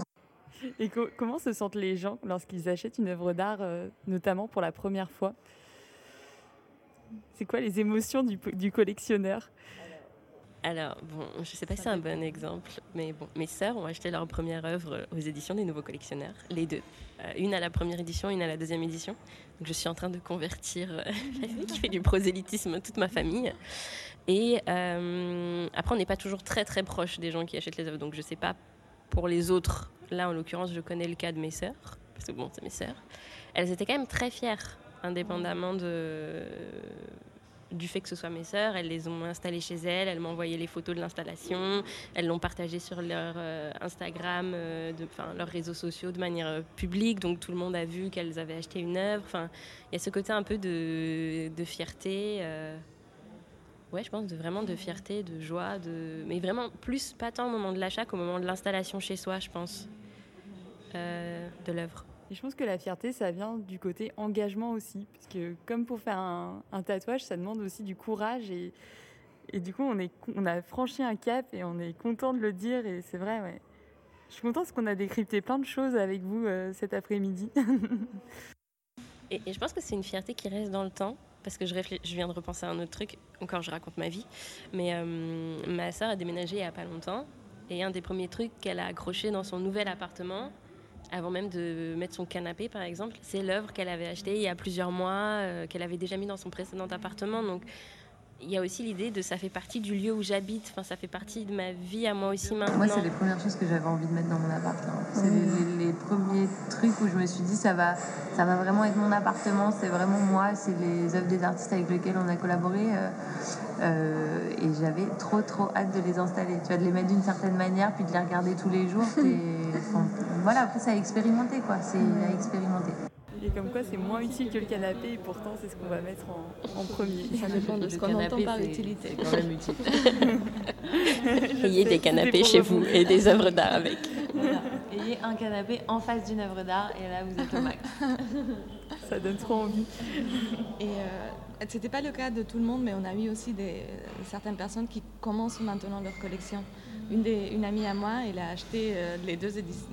Et comment se sentent les gens lorsqu'ils achètent une œuvre d'art, euh, notamment pour la première fois? C'est quoi les émotions du, du collectionneur? Alors, bon, je ne sais pas si c'est un bon exemple, mais bon, mes sœurs ont acheté leur première œuvre aux éditions des Nouveaux Collectionneurs, les deux. une à la première édition, une à la deuxième édition. Donc je suis en train de convertir, euh, [LAUGHS] qui fait du prosélytisme, toute ma famille. Et euh, après, on n'est pas toujours très très proche des gens qui achètent les œuvres. Donc je ne sais pas pour les autres. Là, en l'occurrence, je connais le cas de mes sœurs, parce que bon, c'est mes sœurs. Elles étaient quand même très fières, indépendamment du fait que ce soit mes sœurs, elles les ont installées chez elles, elles m'ont envoyé les photos de l'installation, elles l'ont partagé sur leur euh, Instagram, euh, leurs réseaux sociaux de manière euh, publique, donc tout le monde a vu qu'elles avaient acheté une œuvre. Il y a ce côté un peu de, de fierté. Ouais, je pense de vraiment de fierté, de joie, de... mais vraiment plus pas tant au moment de l'achat qu'au moment de l'installation chez soi, je pense, de l'œuvre. Et je pense que la fierté, ça vient du côté engagement aussi. Parce que comme pour faire un, tatouage, ça demande aussi du courage. Et, et du coup, on, est, on a franchi un cap et on est content de le dire. Et c'est vrai, ouais. Je suis contente parce qu'on a décrypté plein de choses avec vous euh, cet après-midi. [LAUGHS] et, je pense que c'est une fierté qui reste dans le temps. Parce que je, viens de repenser à un autre truc. Encore, je raconte ma vie. Mais euh, ma soeur a déménagé il n'y a pas longtemps. Et un des premiers trucs qu'elle a accroché dans son nouvel appartement, avant même de mettre son canapé, par exemple. C'est l'œuvre qu'elle avait achetée il y a plusieurs mois, euh, qu'elle avait déjà mis dans son précédent appartement. Donc, il y a aussi l'idée de ça fait partie du lieu où j'habite, enfin, ça fait partie de ma vie à moi aussi maintenant. Moi, c'est les premières choses que j'avais envie de mettre dans mon appart. C'est les, premiers trucs où je me suis dit, ça va, ça va vraiment être mon appartement, c'est vraiment moi, c'est les œuvres des artistes avec lesquels on a collaboré. Euh, euh, et j'avais trop, trop hâte de les installer. Tu vois, de les mettre d'une certaine manière, puis de les regarder tous les jours. [LAUGHS] voilà, après, c'est à expérimenter, quoi. C'est à expérimenter. Et comme quoi, c'est moins utile que le canapé, et pourtant, c'est ce qu'on va mettre en, premier. [LAUGHS] Ça dépend de ce qu'on entend par utilité. quand même utile. [LAUGHS] [LAUGHS] Ayez des canapés chez vous et des œuvres d'art avec. Ayez un canapé en face d'une œuvre d'art, et là, vous êtes au max. Ça donne trop envie. Et euh, c'était pas le cas de tout le monde, mais on a eu aussi des, certaines personnes qui commencent maintenant leur collection. Une, des, une amie à moi, elle a acheté euh, les deux éditions,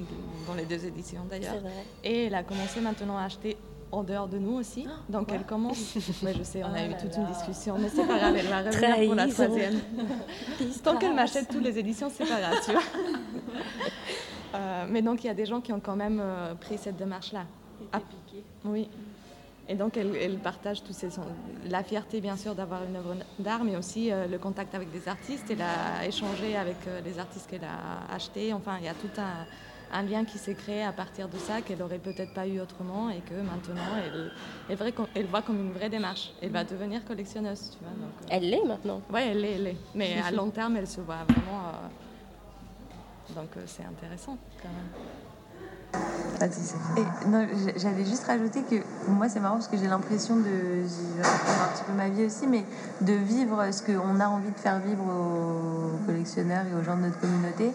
dans les deux éditions d'ailleurs. Et elle a commencé maintenant à acheter en dehors de nous aussi. Ah, Donc elle commence. [LAUGHS] Mais je sais, on a eu toute une discussion, mais c'est pas grave, elle va [LAUGHS] revenir pour la troisième. Tant qu'elle m'achète toutes les éditions, c'est pas grave, tu vois. [LAUGHS] Euh, mais donc il y a des gens qui ont quand même pris cette démarche-là. Ah, oui. Et donc, elle, partage tous ces, la fierté, bien sûr, d'avoir une œuvre d'art, mais aussi euh, le contact avec des artistes. Elle a échangé avec euh, les artistes qu'elle a achetés. Enfin, il y a tout un, lien qui s'est créé à partir de ça qu'elle n'aurait peut-être pas eu autrement et que maintenant, elle, elle, elle, voit comme une vraie démarche. Elle va devenir collectionneuse, tu vois. Euh. elle l'est maintenant Oui, elle l'est, elle l'est. Mais à long terme, elle se voit vraiment... donc, c'est intéressant, quand même j'allais juste rajouter que moi c'est marrant parce que j'ai l'impression de, ma vie aussi, mais de vivre ce qu'on a envie de faire vivre aux collectionneurs et aux gens de notre communauté,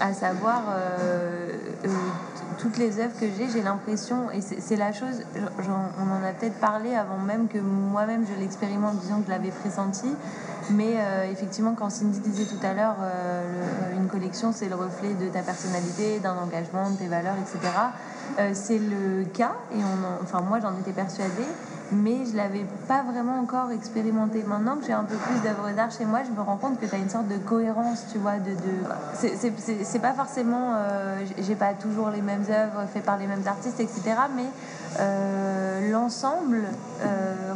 à savoir euh, euh, toutes les œuvres que j'ai, j'ai l'impression, et c'est la chose, on en a peut-être parlé avant même que moi-même je l'expérimente, disons que je l'avais pressenti, mais euh, effectivement, quand Cindy disait tout à l'heure, une collection, c'est le reflet de ta personnalité, d'un engagement, de tes valeurs, etc. C'est le cas, et enfin moi j'en étais persuadée, mais je l'avais pas vraiment encore expérimenté. Maintenant que j'ai un peu plus d'œuvres d'art chez moi, je me rends compte que tu as une sorte de cohérence, tu vois, de... C'est pas forcément... j'ai pas toujours les mêmes œuvres faites par les mêmes artistes, etc. Mais l'ensemble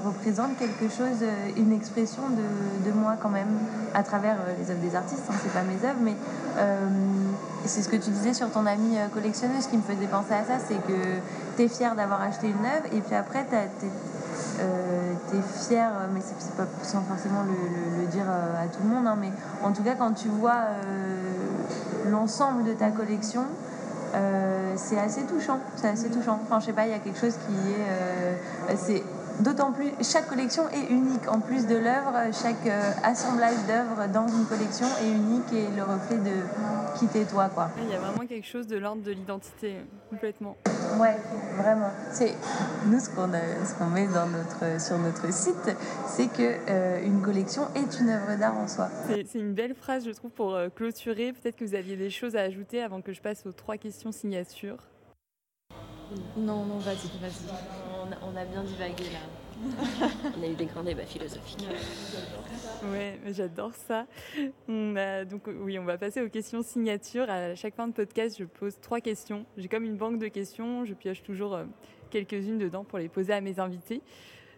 représente quelque chose, une expression de, moi quand même, à travers les œuvres des artistes, hein, c'est pas mes œuvres, mais c'est ce que tu disais sur ton amie collectionneuse qui me faisait penser à ça, c'est que tu es fière d'avoir acheté une œuvre et puis après tu tu es fier, mais c'est pas sans forcément le, dire à tout le monde, hein, mais en tout cas quand tu vois l'ensemble de ta collection, c'est assez touchant. C'est assez touchant. Enfin, je sais pas, il y a quelque chose qui est. c'est D'autant plus, chaque collection est unique. En plus de l'œuvre, chaque euh, assemblage d'œuvres dans une collection est unique et le reflet de qui t'es toi. Quoi. Il y a vraiment quelque chose de l'ordre de l'identité, complètement. Ouais, vraiment. C'est, nous, ce qu'on, ce met dans notre, sur notre site, c'est qu'une euh, une collection est une œuvre d'art en soi. C'est, une belle phrase, je trouve, pour euh, clôturer. Peut-être que vous aviez des choses à ajouter avant que je passe aux trois questions signatures. Non, non, vas-y, vas-y. On, a bien divagué là. [LAUGHS] on a eu des grands débats philosophiques. Oui, j'adore ça. On donc, oui, on va passer aux questions signatures. À chaque fin de podcast, je pose trois questions. J'ai comme une banque de questions. Je pioche toujours euh, quelques-unes dedans pour les poser à mes invités.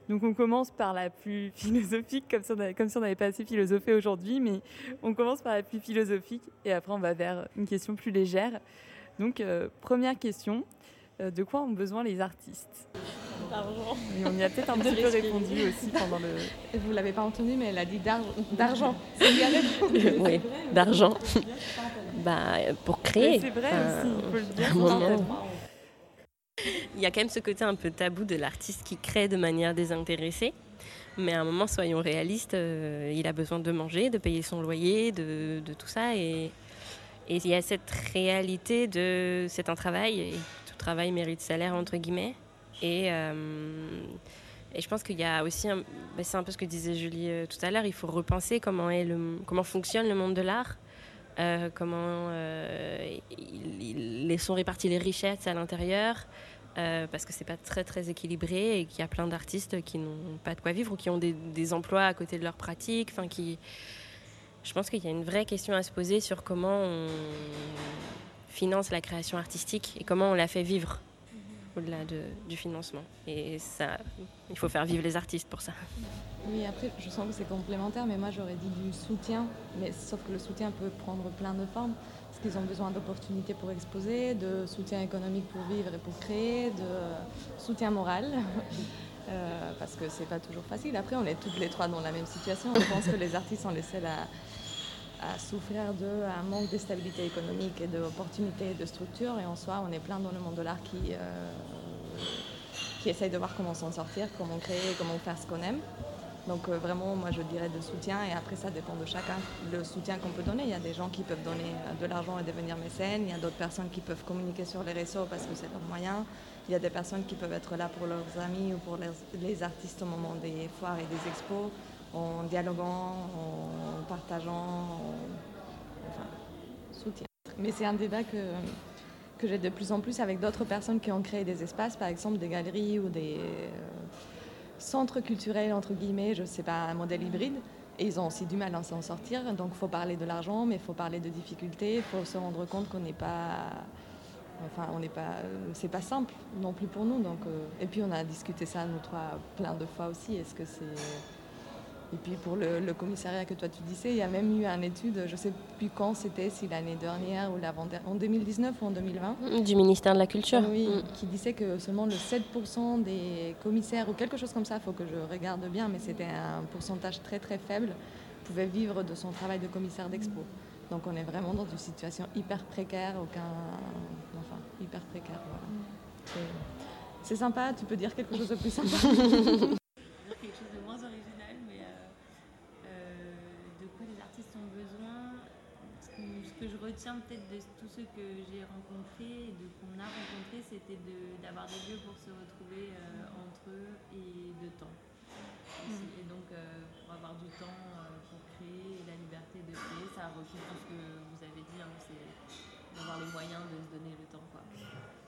Donc on commence par la plus [LAUGHS] philosophique, comme si on n'avait pas assez philosophé aujourd'hui, mais on commence par la plus philosophique et après on va vers une question plus légère. Donc euh, première question, de quoi ont besoin les artistes D'argent. on y a peut-être un [LAUGHS] petit peu répondu aussi pendant le. Vous l'avez pas entendu, mais elle a dit [LAUGHS] d'argent. oui, d'argent. [LAUGHS] bah, pour créer. C'est vrai aussi, il faut le dire. Il y a quand même ce côté un peu tabou de l'artiste qui crée de manière désintéressée. Mais à un moment, soyons réalistes, euh, il a besoin de manger, de payer son loyer, de, de tout ça. Et, et il y a cette réalité de c'est un travail et travail mérite salaire, entre guillemets. Et, euh, et je pense qu'il y a aussi, ben, c'est un peu ce que disait Julie euh, tout à l'heure, il faut repenser comment, est comment fonctionne le monde de l'art, euh, comment ils, sont répartis les richesses à l'intérieur. parce que c'est pas très très équilibré et qu'il y a plein d'artistes qui n'ont pas de quoi vivre ou qui ont des, des emplois à côté de leur pratique, enfin qui, je pense qu'il y a une vraie question à se poser sur comment on, finance la création artistique et comment on la fait vivre au-delà de, du financement. Et ça, il faut faire vivre les artistes pour ça. Oui, après, je sens que c'est complémentaire, mais moi j'aurais dit du soutien, mais sauf que le soutien peut prendre plein de formes, parce qu'ils ont besoin d'opportunités pour exposer, de soutien économique pour vivre et pour créer, de soutien moral. [LAUGHS] Euh, parce que c'est pas toujours facile. Après, on est toutes les trois dans la même situation. Je pense que les artistes sont les seuls à souffrir d'un manque de stabilité économique et d'opportunités de structure. Et en soi, on est plein dans le monde de l'art qui, euh, qui essaye de voir comment s'en sortir, comment créer, comment faire ce qu'on aime. Donc euh, vraiment, moi je dirais de soutien et après ça dépend de chacun. Le soutien qu'on peut donner, il y a des gens qui peuvent donner euh, de l'argent et devenir mécènes, il y a d'autres personnes qui peuvent communiquer sur les réseaux parce que c'est leur moyen, il y a des personnes qui peuvent être là pour leurs amis ou pour les, les artistes au moment des foires et des expos en dialoguant, en partageant, enfin, soutien. Mais c'est un débat que, que j'ai de plus en plus avec d'autres personnes qui ont créé des espaces, par exemple des galeries ou des euh, centres culturels, entre guillemets, je ne sais pas, un modèle hybride. Et ils ont aussi du mal à s'en sortir. Donc il faut parler de l'argent, mais il faut parler de difficultés. Il faut se rendre compte qu'on n'est pas. Enfin, on n'est pas. C'est pas simple non plus pour nous. Donc, euh, et puis on a discuté ça, nous trois, plein de fois aussi. Est-ce que c'est et puis pour le, commissariat que toi tu disais, il y a même eu une étude, je ne sais plus quand c'était, si l'année dernière ou l'avant-dernière, en 2019 ou en 2020. Du ministère de la Culture. Oui, mm. qui disait que seulement le 7% des commissaires ou quelque chose comme ça, il faut que je regarde bien, mais c'était un pourcentage très très faible, pouvait vivre de son travail de commissaire d'expo. Donc on est vraiment dans une situation hyper précaire, aucun... Enfin, hyper précaire, voilà. C'est sympa, tu peux dire quelque chose de plus sympa? [LAUGHS] retiens peut-être de tous ceux que j'ai rencontrés et de qu'on a rencontrés, c'était d'avoir des lieux pour se retrouver euh, entre eux et de temps. Mm. Et donc, euh, pour avoir du temps euh, pour créer et la liberté de créer, ça recoupe tout ce que vous avez dit, hein, c'est d'avoir les moyens de se donner le temps. Quoi.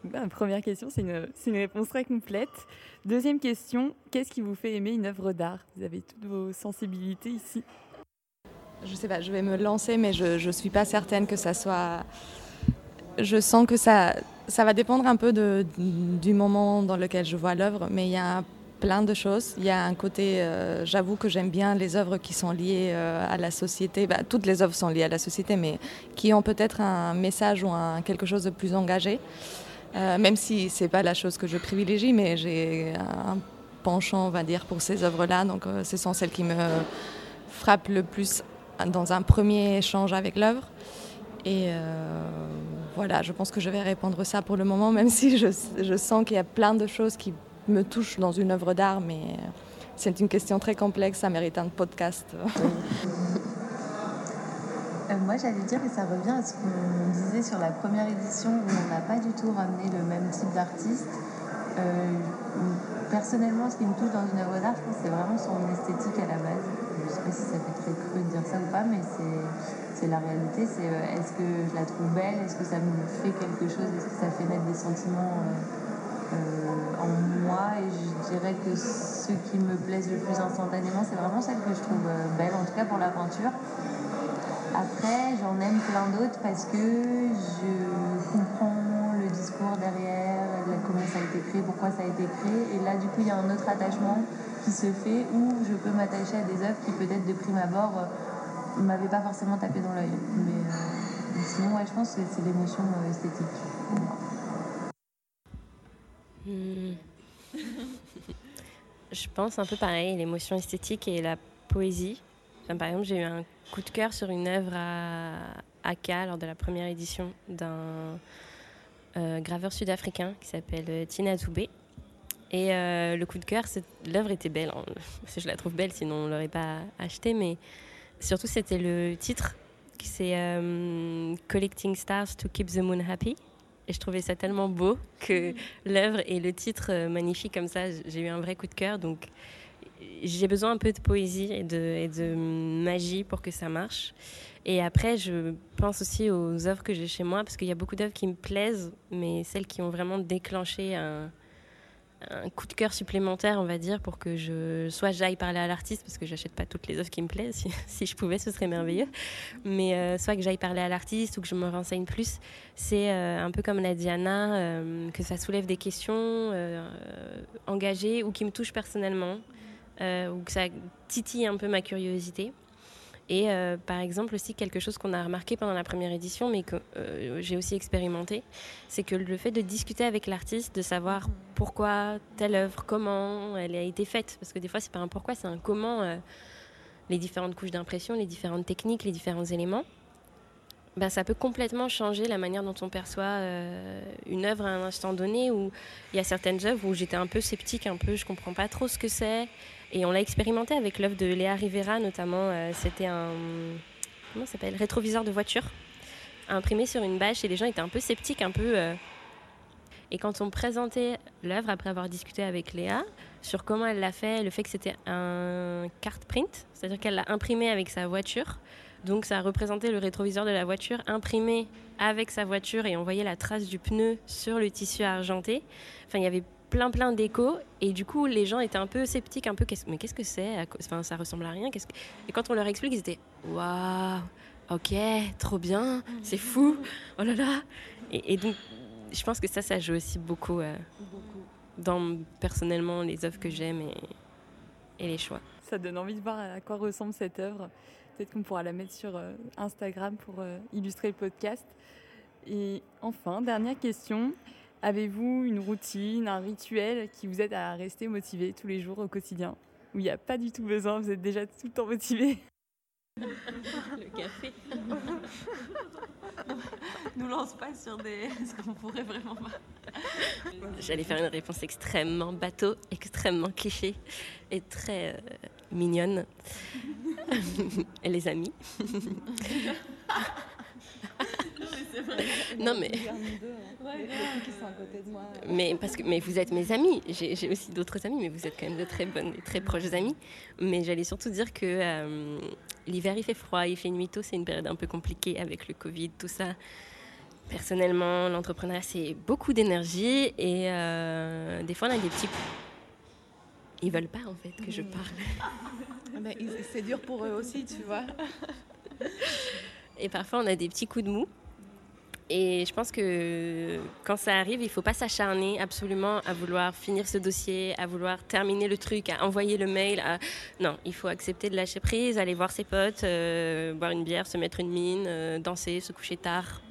Ben, première question, c'est une, une, réponse très complète. Deuxième question, qu'est-ce qui vous fait aimer une œuvre d'art? Vous avez toutes vos sensibilités ici je sais pas, je vais me lancer, mais je ne suis pas certaine que ça soit. Je sens que ça, ça va dépendre un peu du moment dans lequel je vois l'œuvre, mais il y a plein de choses. Il y a un côté, euh, j'avoue que j'aime bien les œuvres qui sont liées euh, à la société. Bah, toutes les œuvres sont liées à la société, mais qui ont peut-être un message ou un, quelque chose de plus engagé. Euh, même si c'est pas la chose que je privilégie, mais j'ai penchant, on va dire, pour ces œuvres-là. Donc, ce sont celles qui me frappent le plus dans un premier échange avec l'œuvre. Et euh, voilà, je pense que je vais répondre ça pour le moment, même si je, sens qu'il y a plein de choses qui me touchent dans une œuvre d'art, mais c'est une question très complexe, ça mérite un podcast. [LAUGHS] Euh, moi, j'allais dire, et ça revient à ce qu'on disait sur la première édition, où on n'a pas du tout ramené le même type d'artiste. Euh, personnellement, ce qui me touche dans une œuvre d'art, je pense, c'est vraiment son esthétique à la base. Je ne sais pas si ça fait très cru de dire ça ou pas, mais c'est la réalité. C'est euh, est-ce que je la trouve belle? Est-ce que ça me fait quelque chose? Est-ce que ça fait naître des sentiments euh, euh, en moi? Et je dirais que ce qui me plaise le plus instantanément, c'est vraiment celle que je trouve belle, en tout cas pour la peinture. Après, j'en aime plein d'autres parce que je comprends le discours derrière, comment ça a été créé, pourquoi ça a été créé. Et là, du coup, il y a un autre attachement qui se fait où je peux m'attacher à des œuvres qui, peut-être de prime abord, ne euh, m'avaient pas forcément tapé dans l'œil. Mais, euh, sinon, ouais, je pense que c'est l'émotion euh, esthétique. Hmm. [LAUGHS] je pense un peu pareil, l'émotion esthétique et la poésie. par exemple, j'ai eu un coup de cœur sur une œuvre à Aka lors de la première édition d'un graveur sud-africain qui s'appelle Tina Toubé. Et euh, le coup de cœur, l'œuvre était belle. Hein. [LAUGHS] Je la trouve belle, sinon on ne l'aurait pas achetée. Mais surtout, c'était le titre, c'est Collecting Stars to Keep the Moon Happy. Et je trouvais ça tellement beau que l'œuvre et le titre magnifique comme ça, j'ai eu un vrai coup de cœur. Donc j'ai besoin un peu de poésie et de, et de magie pour que ça marche. Et après, je pense aussi aux œuvres que j'ai chez moi, parce qu'il y a beaucoup d'œuvres qui me plaisent, mais celles qui ont vraiment déclenché un, coup de cœur supplémentaire, on va dire, pour que je soit j'aille parler à l'artiste, parce que j'achète pas toutes les œuvres qui me plaisent. [LAUGHS] Si, je pouvais, ce serait merveilleux. Mais euh, soit que j'aille parler à l'artiste ou que je me renseigne plus, c'est euh, un peu comme la Diana, euh, que ça soulève des questions engagées ou qui me touchent personnellement, ou que ça titille un peu ma curiosité. Et euh, par exemple aussi quelque chose qu'on a remarqué pendant la première édition, mais que euh, j'ai aussi expérimenté, c'est que le fait de discuter avec l'artiste, de savoir pourquoi telle œuvre, comment elle a été faite, parce que des fois c'est pas un pourquoi, c'est un comment, euh, les différentes couches d'impression, les différentes techniques, les différents éléments. Ben, ça peut complètement changer la manière dont on perçoit une œuvre à un instant donné. Où il y a certaines œuvres où j'étais un peu sceptique, un peu, je comprends pas trop ce que c'est. Et on l'a expérimenté avec l'œuvre de Léa Rivera, notamment. Euh, c'était un comment s'appelle rétroviseur de voiture imprimé sur une bâche et les gens étaient un peu sceptiques, un peu. Euh. Et quand on présentait l'œuvre après avoir discuté avec Léa sur comment elle l'a fait, le fait que c'était un carte print, c'est-à-dire qu'elle l'a imprimé avec sa voiture. Donc ça représentait le rétroviseur de la voiture imprimé avec sa voiture et on voyait la trace du pneu sur le tissu argenté. Enfin, il y avait plein plein d'échos. Et du coup les gens étaient un peu sceptiques un peu mais qu'est-ce que c'est? Enfin ça ressemble à rien. Qu'est-ce que... et quand on leur explique ils étaient waouh ok trop bien c'est fou oh là là. Et, donc je pense que ça ça joue aussi beaucoup, euh, dans personnellement les œuvres que j'aime et, et, les choix. Ça donne envie de voir à quoi ressemble cette œuvre peut-être qu'on pourra la mettre sur euh, Instagram pour euh, illustrer le podcast et enfin dernière question Avez-vous une routine, un rituel qui vous aide à rester motivé tous les jours au quotidien? Où il n'y a pas du tout besoin, vous êtes déjà tout le temps motivé Le café. [LAUGHS] Nous lance pas sur des. ce qu'on pourrait vraiment pas. J'allais faire une réponse extrêmement bateau, extrêmement cliché et très euh, mignonne. [LAUGHS] les amis. non mais. Mais parce que mais vous êtes mes amis. J'ai aussi d'autres amis, mais vous êtes quand même de très bonnes très proches amis. Mais j'allais surtout dire que euh, l'hiver il fait froid, il fait nuit tôt, c'est une période un peu compliquée avec le Covid, tout ça. Personnellement, l'entrepreneuriat c'est beaucoup d'énergie et euh, des fois on a des petits. Ils veulent pas en fait que je parle. Ah ben, c'est dur pour eux aussi, tu vois. Et parfois on a des petits coups de mou. Et je pense que quand ça arrive, il ne faut pas s'acharner absolument à vouloir finir ce dossier, à vouloir terminer le truc, à envoyer le mail. Non, il faut accepter de lâcher prise, aller voir ses potes, euh, boire une bière, se mettre une mine, euh, danser, se coucher tard.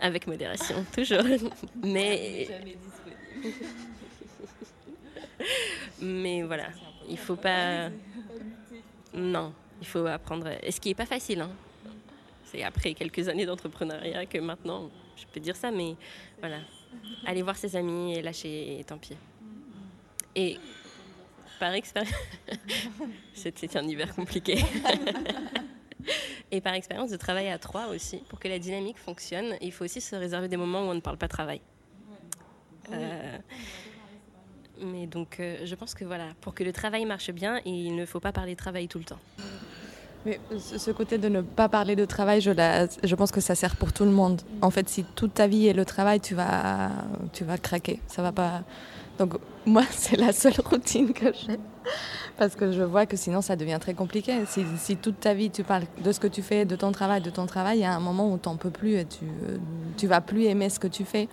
Avec modération, toujours. Mais. Mais voilà, il faut pas. Non, il faut apprendre. Et ce qui n'est pas facile. Hein. C'est après quelques années d'entrepreneuriat que maintenant je peux dire ça, mais voilà. Aller voir ses amis et lâcher, et tant pis. Et par expérience. [LAUGHS] C'était un hiver compliqué. [LAUGHS] et par expérience de travailler à trois aussi, pour que la dynamique fonctionne, il faut aussi se réserver des moments où on ne parle pas travail. Euh, mais donc, euh, je pense que voilà, pour que le travail marche bien, il ne faut pas parler travail tout le temps. Mais ce côté de ne pas parler de travail, je, pense que ça sert pour tout le monde. En fait, si toute ta vie est le travail, tu vas, tu vas craquer. Ça va pas. Donc moi, [LAUGHS] c'est la seule routine que j'ai. Parce que je vois que sinon, ça devient très compliqué. Si, toute ta vie, tu parles de ce que tu fais, de ton travail, de ton travail, il y a un moment où tu n'en peux plus et tu ne vas plus aimer ce que tu fais.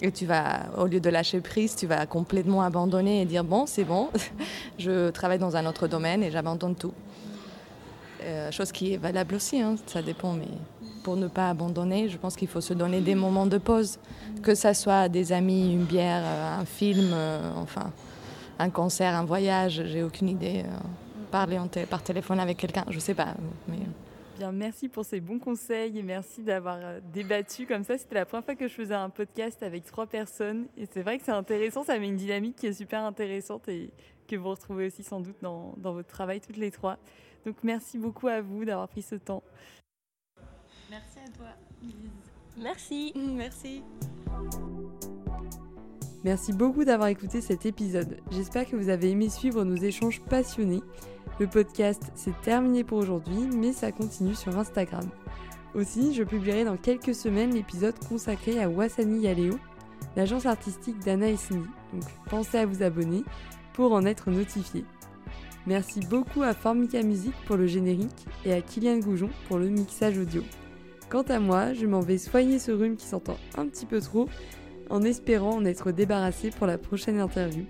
Et tu vas, au lieu de lâcher prise, tu vas complètement abandonner et dire, bon, c'est bon, [LAUGHS] je travaille dans un autre domaine et j'abandonne tout. Euh, chose qui est valable aussi, hein, ça dépend, mais pour ne pas abandonner, je pense qu'il faut se donner des moments de pause, que ça soit des amis, une bière, euh, un film, euh, enfin un concert, un voyage, j'ai aucune idée. parler par téléphone avec quelqu'un, je sais pas. Mais... Bien, merci pour ces bons conseils et merci d'avoir débattu comme ça. C'était la première fois que je faisais un podcast avec trois personnes et c'est vrai que c'est intéressant, ça met une dynamique qui est super intéressante et que vous retrouvez aussi sans doute dans, dans votre travail toutes les trois. Donc merci beaucoup à vous d'avoir pris ce temps. Merci à toi. Merci. Merci. Merci beaucoup d'avoir écouté cet épisode. J'espère que vous avez aimé suivre nos échanges passionnés. Le podcast, c'est terminé pour aujourd'hui, mais ça continue sur Instagram. Aussi, je publierai dans quelques semaines l'épisode consacré à Wassani Yaleo, l'agence artistique d'Anna Cindy. Donc pensez à vous abonner pour en être notifié. Merci beaucoup à Formica Music pour le générique et à Kylian Goujon pour le mixage audio. Quant à moi, je m'en vais soigner ce rhume qui s'entend un petit peu trop en espérant en être débarrassé pour la prochaine interview.